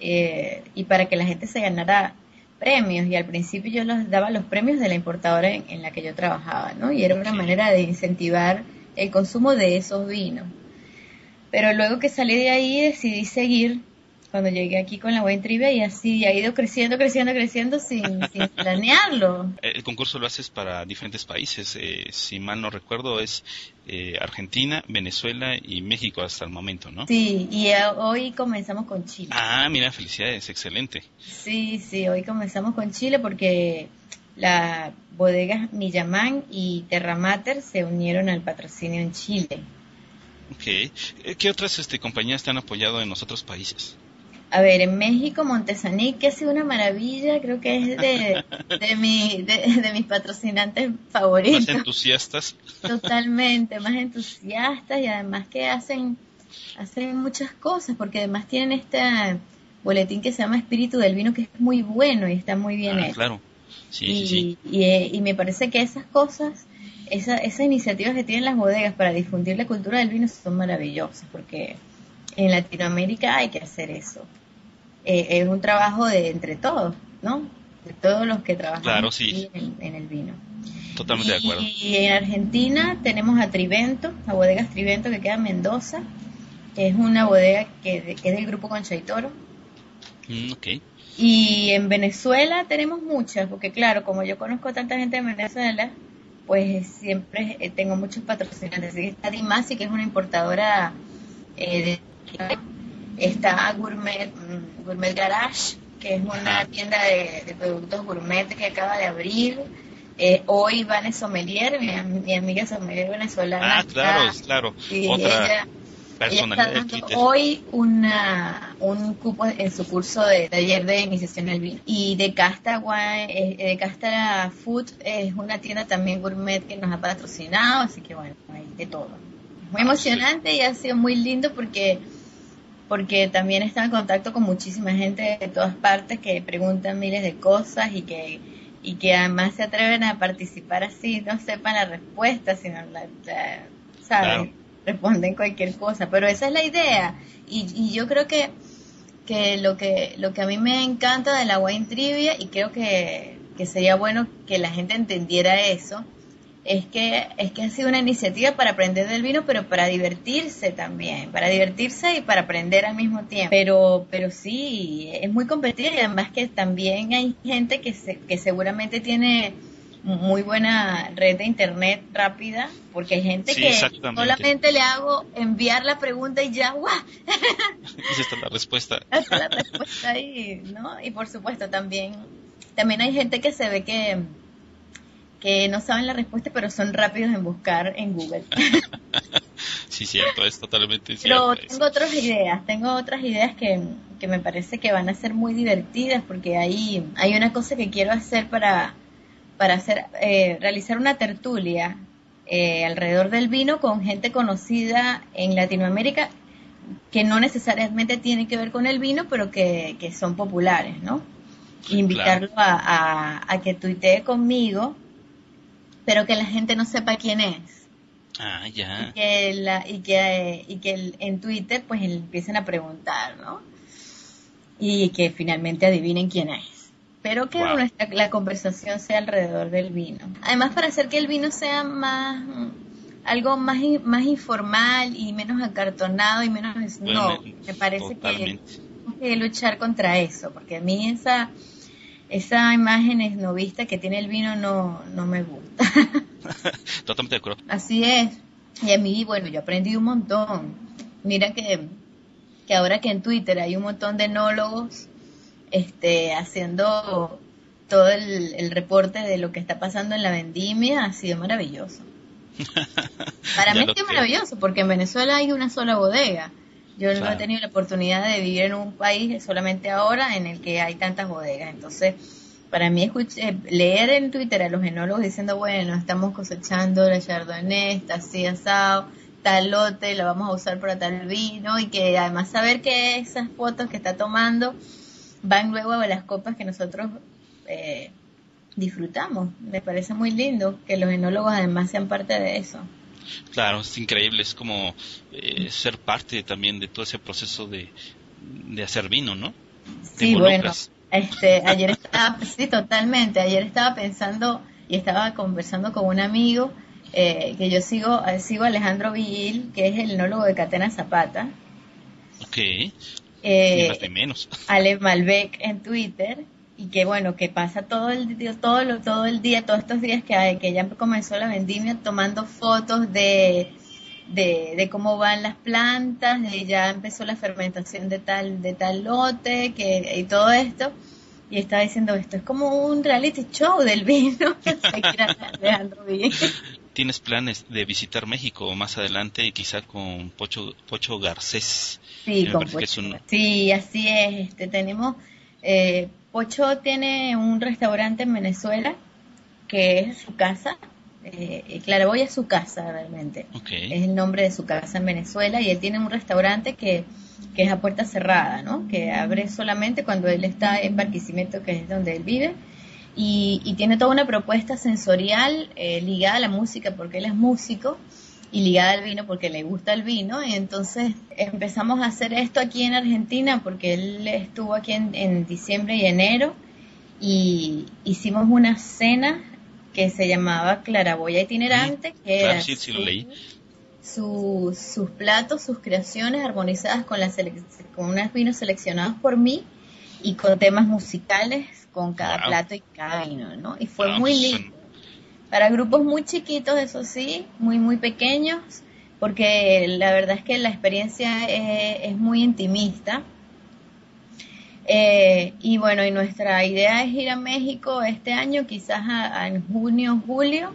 eh, y para que la gente se ganara premios y al principio yo les daba los premios de la importadora en, en la que yo trabajaba, ¿no? Y era una manera de incentivar el consumo de esos vinos. Pero luego que salí de ahí decidí seguir cuando llegué aquí con la Buen Trivia y así ha ido creciendo, creciendo, creciendo sin, [LAUGHS] sin planearlo. El concurso lo haces para diferentes países. eh, si mal no recuerdo, es eh, Argentina, Venezuela y México hasta el momento, ¿no? Sí, y eh, hoy comenzamos con Chile. Ah, mira, felicidades, excelente. Sí, sí, hoy comenzamos con Chile porque las bodegas Millamán y Terramater se unieron al patrocinio en Chile. Ok. Eh, ¿Qué otras este, compañías te han apoyado en los otros países? A ver, en México, Montesanic, que ha sido una maravilla, creo que es de, [LAUGHS] de, mi, de, de mis patrocinantes ¿Más favoritos. entusiastas? Totalmente, más entusiastas y además que hacen, hacen muchas cosas, porque además tienen este boletín que se llama Espíritu del Vino, que es muy bueno y está muy bien Ah, hecho. claro. Sí, y, sí, sí. y, eh, y me parece que esas cosas, esa, esas iniciativas que tienen las bodegas para difundir la cultura del vino son maravillosas, porque en Latinoamérica hay que hacer eso. Eh, es un trabajo de entre todos, ¿no? De todos los que trabajamos Claro, sí. aquí en, en el vino. Totalmente de acuerdo. Y en Argentina tenemos a Trivento, a bodegas Trivento que queda en Mendoza, que es una bodega que, que es del grupo Concha y Toro. Mm, ok. Y en Venezuela tenemos muchas, porque claro, como yo conozco tanta gente en Venezuela, pues siempre eh, tengo muchos patrocinantes. Así que está Dimasi, que es una importadora eh, de... Está Gourmet, mm, Gourmet Garage, que es una tienda de, de productos gourmet que acaba de abrir. Eh, hoy Vane Sommelier, mi, mi amiga sommelier venezolana. Ah, claro, está- claro. y Otra ella- ella personalidad está de dando Twitter. hoy una, un cupo en su curso de taller de iniciación al vino. Y de Casta, Wine- eh, de Casta Food es una tienda también gourmet que nos ha patrocinado, así que bueno, hay de todo. Muy Ah, emocionante y ha sido muy lindo porque porque también está en contacto con muchísima gente de todas partes que preguntan miles de cosas y que y que además se atreven a participar así, no sepan la respuesta, sino la, la- ¿sabes? Claro. Responden cualquier cosa, pero esa es la idea. Y, y yo creo que, que lo que lo que a mí me encanta de la Wine Trivia, y creo que, que sería bueno que la gente entendiera eso, es que, es que ha sido una iniciativa para aprender del vino, pero para divertirse también, para divertirse y para aprender al mismo tiempo. Pero, pero sí, es muy competitiva y además que también hay gente que, se, que seguramente tiene muy buena red de internet rápida, porque hay gente Sí, que solamente le hago enviar la pregunta y ya, ¡guau! [LAUGHS] Esa está la respuesta. [LAUGHS] Está la respuesta ahí, ¿no? Y por supuesto también, también hay gente que se ve que, que no saben la respuesta, pero son rápidos en buscar en Google. [LAUGHS] Sí, cierto, es totalmente Pero cierto. tengo otras ideas, tengo otras ideas que, que me parece que van a ser muy divertidas porque hay, hay una cosa que quiero hacer para, para hacer, eh, realizar una tertulia eh, alrededor del vino con gente conocida en Latinoamérica que no necesariamente tiene que ver con el vino, pero que, que son populares, ¿no? Invitarlo a, a, a que tuitee conmigo, pero que la gente no sepa quién es Ah, y ya. que, la, y que, y que el- en Twitter pues empiecen a preguntar, ¿no? Y que finalmente adivinen quién es. Pero que Wow. nuestra, la conversación sea alrededor del vino. Además, para hacer que el vino sea más algo más, más informal y menos acartonado y menos... no, Bueno, me parece que tenemos que luchar contra eso, porque a mí esa, esa imagen esnovista que tiene el vino no, no me gusta. [LAUGHS] Totalmente de acuerdo. Así es. Y a mí, bueno, yo aprendí un montón. Mira que, que ahora que en Twitter hay un montón de enólogos este, haciendo todo el, el reporte de lo que está pasando en la vendimia, ha sido maravilloso. [LAUGHS] Para mí ha sido maravilloso, porque en Venezuela hay una sola bodega. Yo no he tenido la oportunidad de vivir en un país solamente ahora en el que hay tantas bodegas. Entonces, para mí escuché, leer en Twitter a los enólogos diciendo, bueno, estamos cosechando la Chardonnay, está así asado, tal lote, la vamos a usar para tal vino, y que además saber que esas fotos que está tomando van luego a las copas que nosotros eh, disfrutamos. Me parece muy lindo que los enólogos además sean parte de eso. Claro, es increíble, es como eh, ser parte también de todo ese proceso de, de hacer vino, ¿no? Sí, bueno, este, ayer estaba, [LAUGHS] sí, totalmente, ayer estaba pensando y estaba conversando con un amigo eh, que yo sigo, eh, sigo a Alejandro Villil, que es el enólogo de Catena Zapata, Ok, ni eh, más ni menos. [LAUGHS] Ale Malbec en Twitter y que bueno que pasa todo el día todo lo- todo el día todos estos días que hay, que ya comenzó la vendimia tomando fotos de, de de cómo van las plantas de ya empezó la fermentación de tal de tal lote que y todo esto y estaba diciendo esto es como un reality show del vino [LAUGHS] Alejandro. [LAUGHS] ¿Tienes planes de visitar México más adelante y quizá con Pocho, Pocho Garcés? Sí, con que es Pocho. un- Sí, así es. Este, tenemos, eh, Pocho tiene un restaurante en Venezuela que es su casa. Eh, Claraboya es su casa realmente. Es el nombre de su casa en Venezuela y él tiene un restaurante que, que es a puerta cerrada, ¿no? Que abre solamente cuando él está en Barquisimeto, que es donde él vive. Y, y tiene toda una propuesta sensorial eh, ligada a la música, porque él es músico, y ligada al vino porque le gusta el vino. Y entonces empezamos a hacer esto aquí en Argentina, porque él estuvo aquí en, en diciembre y enero, y hicimos una cena que se llamaba Claraboya Itinerante, que era su- sus platos, sus creaciones armonizadas con, la con unos vinos seleccionados por mí y con temas musicales con cada Wow. plato y cada vino, ¿no? Y fue Wow, muy lindo. Para grupos muy chiquitos, eso sí, muy, muy pequeños, porque la verdad es que la experiencia es, es muy intimista. Eh, y bueno, y nuestra idea es ir a México este año, quizás a- a en junio, julio,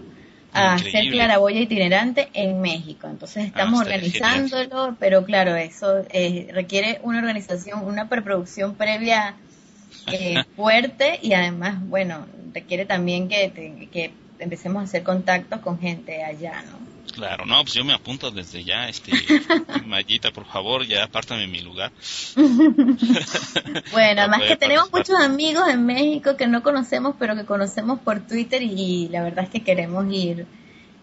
a hacer Increíble. claraboya itinerante en México. Entonces estamos Ah, estaría organizándolo, pero claro, eso eh, requiere una organización, una preproducción previa eh, [LAUGHS] fuerte y además, bueno, requiere también que, que empecemos a hacer contactos con gente allá, ¿no? Claro, no, pues yo me apunto desde ya, este, [LAUGHS] Mayita, por favor, ya apártame mi lugar. [LAUGHS] Bueno, además que tenemos muchos amigos en México que no conocemos, pero que conocemos por Twitter y, la verdad es que queremos ir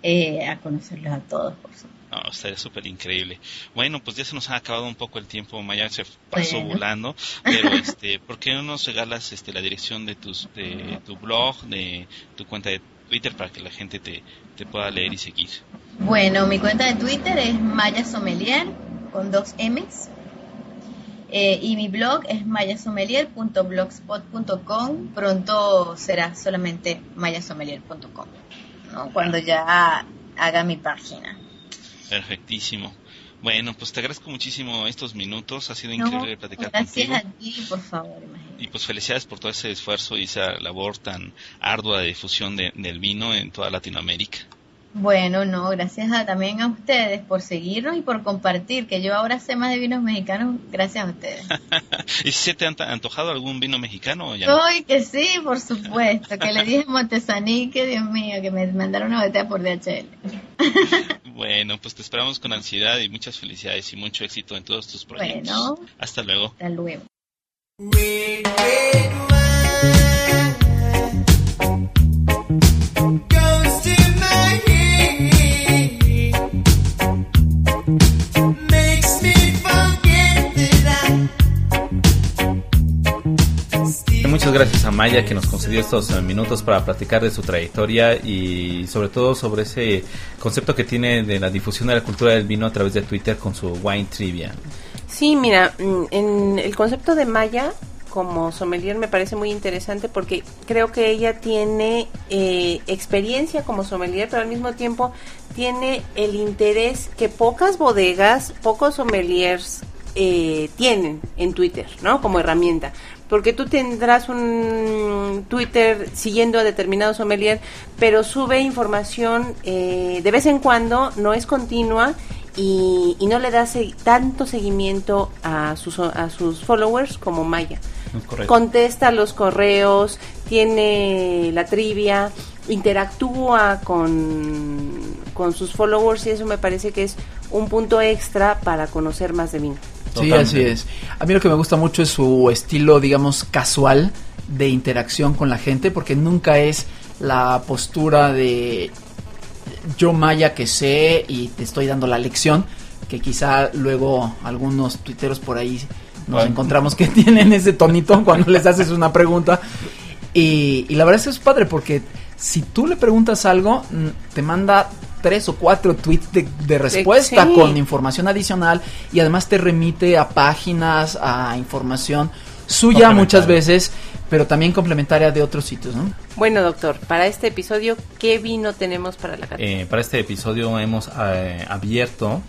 eh, a conocerlos a todos, por supuesto. No, estaría súper increíble. Bueno, pues ya se nos ha acabado un poco el tiempo, Maya, se pasó Bueno. volando, pero [LAUGHS] este, ¿por qué no nos regalas este la dirección de tus de tu blog, de tu cuenta de Twitter para que la gente te, te pueda leer y seguir? Bueno, mi cuenta de Twitter es Maya Sommelier con dos M's. Eh, y mi blog es mayasommelier.blogspot.com. Pronto será solamente mayasommelier.com, ¿no? Cuando ya haga mi página. Perfectísimo. Bueno, pues te agradezco muchísimo estos minutos, ha sido No, increíble platicar gracias contigo. a ti, por favor, imagínate. Y pues felicidades por todo ese esfuerzo y esa labor tan ardua de difusión de- del vino en toda Latinoamérica. Bueno, no, gracias a, también a ustedes por seguirnos y por compartir, que yo ahora sé más de vinos mexicanos gracias a ustedes. [LAUGHS] ¿Y si se te ha anta- antojado algún vino mexicano o ya no? Ay, que sí, por supuesto, que le dije Montesaní que Dios mío, que me mandaron una botella por DHL. [LAUGHS] Bueno, pues te esperamos con ansiedad y muchas felicidades y mucho éxito en todos tus proyectos. Bueno. Hasta luego. Hasta luego. Muchas gracias a Maya que nos concedió estos eh, minutos para platicar de su trayectoria y sobre todo sobre ese concepto que tiene de la difusión de la cultura del vino a través de Twitter con su Wine Trivia. Sí, mira, mm, en el concepto de Maya como sommelier me parece muy interesante porque creo que ella tiene eh, experiencia como sommelier, pero al mismo tiempo tiene el interés que pocas bodegas, pocos sommeliers eh, tienen en Twitter, ¿no? Como herramienta. Porque tú tendrás un Twitter siguiendo a determinado sommelier, pero sube información eh, de vez en cuando, no es continua y, y no le da se- tanto seguimiento a sus, a sus followers como Maya. Correcto. Contesta los correos, tiene la trivia, interactúa con, con sus followers y eso me parece que es un punto extra para conocer más de vino. Sí, así es. A mí lo que me gusta mucho es su estilo, digamos, casual de interacción con la gente, porque nunca es la postura de yo Maya que sé y te estoy dando la lección, que quizá luego algunos tuiteros por ahí nos Bueno. encontramos que [LAUGHS] tienen ese tonito cuando les haces una pregunta. Y, y la verdad es que es padre porque si tú le preguntas algo, te manda tres o cuatro tweets de, de respuesta sí. con información adicional y además te remite a páginas, a información suya muchas veces, pero también complementaria de otros sitios, ¿no? Bueno, doctor, para este episodio, ¿qué vino tenemos para la? Eh, para este episodio hemos eh, abierto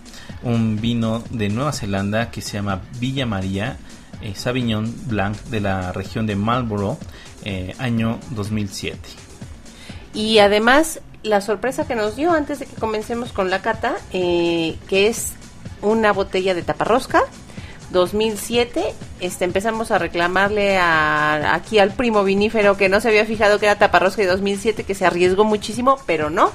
un vino de Nueva Zelanda que se llama Villa María eh, Sauvignon Blanc de la región de Marlborough, eh, año 2007. Y además, la sorpresa que nos dio antes de que comencemos con la cata, eh, que es una botella de taparrosca 2007. Este, empezamos a reclamarle a, aquí al primo vinífero que no se había fijado que era taparrosca de 2007, que se arriesgó muchísimo, pero no.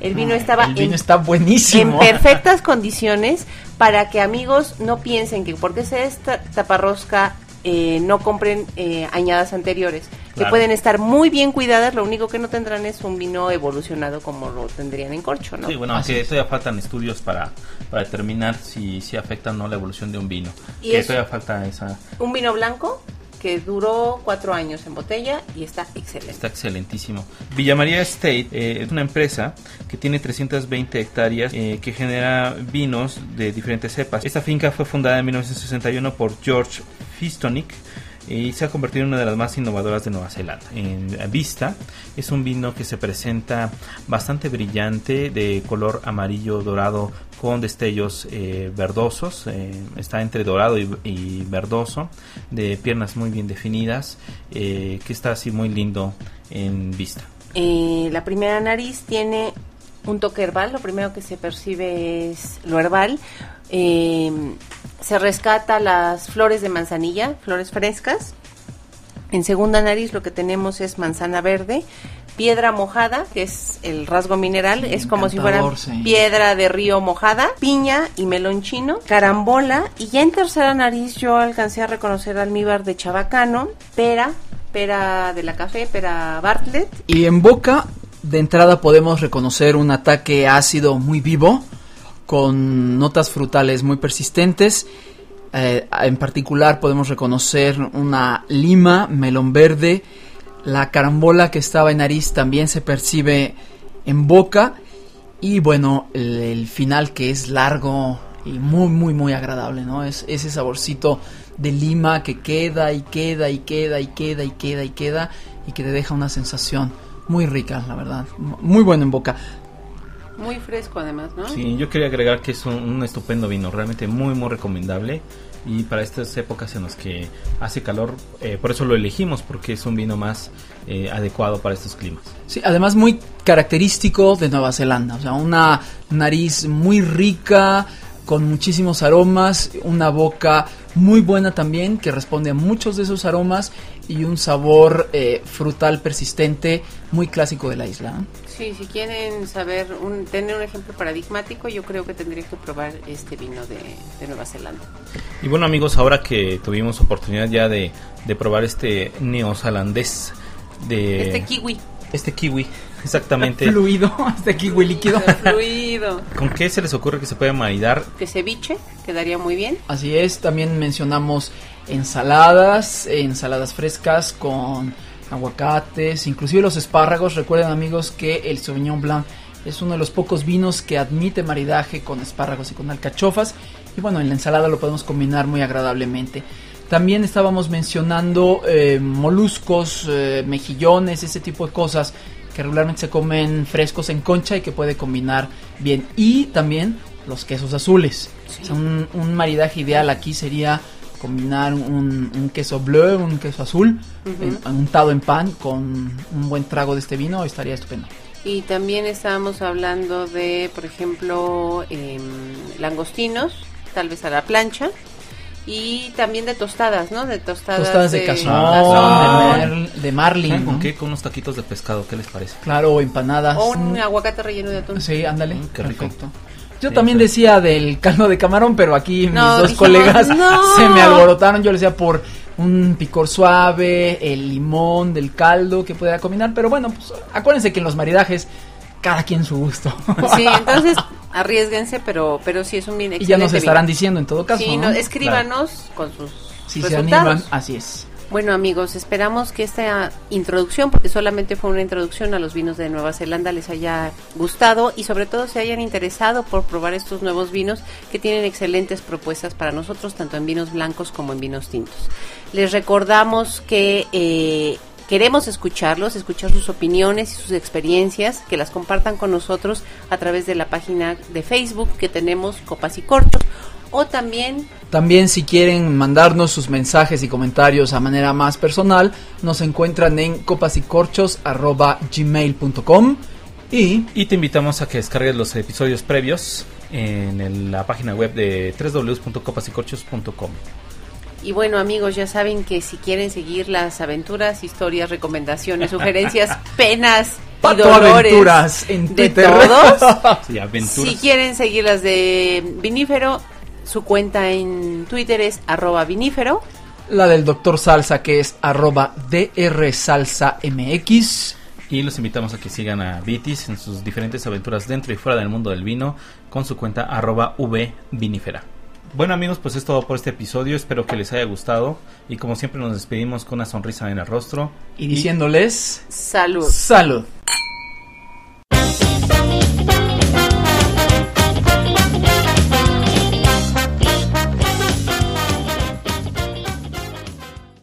El vino estaba El vino en está buenísimo. en perfectas condiciones para que amigos no piensen que porque sea esta taparrosca eh, no compren eh, añadas anteriores que Claro. pueden estar muy bien cuidadas lo único que no tendrán es un vino evolucionado como lo tendrían en corcho no Sí, bueno, Así aunque es. todavía faltan estudios para, para determinar si, si afecta o no la evolución de un vino. Y que es- todavía falta esa... un vino blanco que duró cuatro años en botella y está excelente Está excelentísimo. Villa María Estate eh, es una empresa que tiene 320 hectáreas eh, que genera vinos de diferentes cepas. Esta finca fue fundada en 1961 por George Fistonic y se ha convertido en una de las más innovadoras de Nueva Zelanda. En vista es un vino que se presenta bastante brillante, de color amarillo dorado con destellos eh, verdosos, eh, está entre dorado y, verdoso, de piernas muy bien definidas, eh, que está así muy lindo en vista. Eh, la primera nariz tiene un toque herbal, lo primero que se percibe es lo herbal. Se rescata las flores de manzanilla, flores frescas. En segunda nariz lo que tenemos es manzana verde, piedra mojada, que es el rasgo mineral, es como si fuera sí. piedra de río mojada, piña y melón chino, carambola, y ya en tercera nariz yo alcancé a reconocer almíbar de chabacano, pera, pera de la café, pera Bartlett, Y en boca, de entrada podemos reconocer un ataque ácido muy vivo, con notas frutales muy persistentes. Eh, en particular podemos reconocer una lima, melón verde, la carambola que estaba en nariz también se percibe en boca y bueno, el, el final que es largo y muy muy muy agradable, ¿no? Es ese saborcito de lima que queda y queda y queda y queda y queda y queda y que te deja una sensación muy rica, la verdad, muy bueno en boca. Muy fresco además, ¿no? Sí, yo quería agregar que es un, un estupendo vino, realmente muy, muy recomendable. Y para estas épocas en las que hace calor, eh, por eso lo elegimos, porque es un vino más eh, adecuado para estos climas. Sí, además muy característico de Nueva Zelanda, o sea, una nariz muy rica, con muchísimos aromas, una boca muy buena también, que responde a muchos de esos aromas y un sabor eh, frutal persistente, muy clásico de la isla. Sí, si quieren saber, un, tener un ejemplo paradigmático, yo creo que tendría que probar este vino de, de Nueva Zelanda. Y bueno amigos, ahora que tuvimos oportunidad ya de, de probar este neozelandés de... Este kiwi, este kiwi, exactamente. [LAUGHS] Fluido, este kiwi líquido. fluido, ¿Con qué se les ocurre que se puede maridar? que ceviche, quedaría muy bien. Así es, también mencionamos ensaladas, ensaladas frescas con aguacates, inclusive los espárragos. Recuerden amigos que el Sauvignon Blanc es uno de los pocos vinos que admite maridaje con espárragos y con alcachofas. Y bueno, en la ensalada lo podemos combinar muy agradablemente. También estábamos mencionando eh, moluscos, eh, mejillones, ese tipo de cosas que regularmente se comen frescos en concha y que puede combinar bien. Y también los quesos azules. O sea, un, un maridaje ideal aquí sería combinar un, un queso bleu, un queso azul, en- untado en pan con un buen trago de este vino, estaría estupendo. Y también estábamos hablando de, por ejemplo, em, langostinos, tal vez a la plancha. Y también de tostadas, ¿no? De tostadas, Tostadas de cazón, de, de marlin, ¿Saben con ¿no? qué? Con unos taquitos de pescado, ¿qué les parece? Claro, o empanadas. O un aguacate relleno de atún. Sí, ándale. Mm, qué rico. Perfecto. Yo Sí, también sí. decía del caldo de camarón, pero aquí mis dos dijimos, colegas no. [LAUGHS] se me alborotaron. Yo les decía por un picor suave, el limón del caldo que pudiera combinar. Pero bueno, pues acuérdense que en los maridajes, cada quien su gusto. [LAUGHS] Sí, entonces arriesguense, pero pero sí es un bien y excelente ya nos estarán vino. diciendo en todo caso. Sí, ¿no? no, escríbanos con sus Si se resultados. animan, así es. Bueno amigos, esperamos que esta introducción, porque solamente fue una introducción a los vinos de Nueva Zelanda, les haya gustado y sobre todo se hayan interesado por probar estos nuevos vinos que tienen excelentes propuestas para nosotros, tanto en vinos blancos como en vinos tintos. Les recordamos que eh, queremos escucharlos, escuchar sus opiniones y sus experiencias, que las compartan con nosotros a través de la página de Facebook que tenemos Copas y Cortos o también También si quieren mandarnos sus mensajes y comentarios a manera más personal, nos encuentran en copasycorchos.gmail.com y Y te invitamos a que descargues los episodios previos en el- la página web de www.copasycorchos.com. Y bueno amigos, ya saben que si quieren seguir las aventuras, historias, recomendaciones, sugerencias, [LAUGHS] penas y Pato dolores Aventuras en de todos, [LAUGHS] Sí, aventuras. si quieren seguir las de Vinífero, su cuenta en Twitter es arroba vinífero. La del Doctor Salsa que es arroba drsalsamx. Y los invitamos a que sigan a Vitis en sus diferentes aventuras dentro y fuera del mundo del vino con su cuenta arroba vvinifera. Bueno amigos, pues es todo por este episodio, espero que les haya gustado y como siempre nos despedimos con una sonrisa en el rostro Y diciéndoles Salud. salud.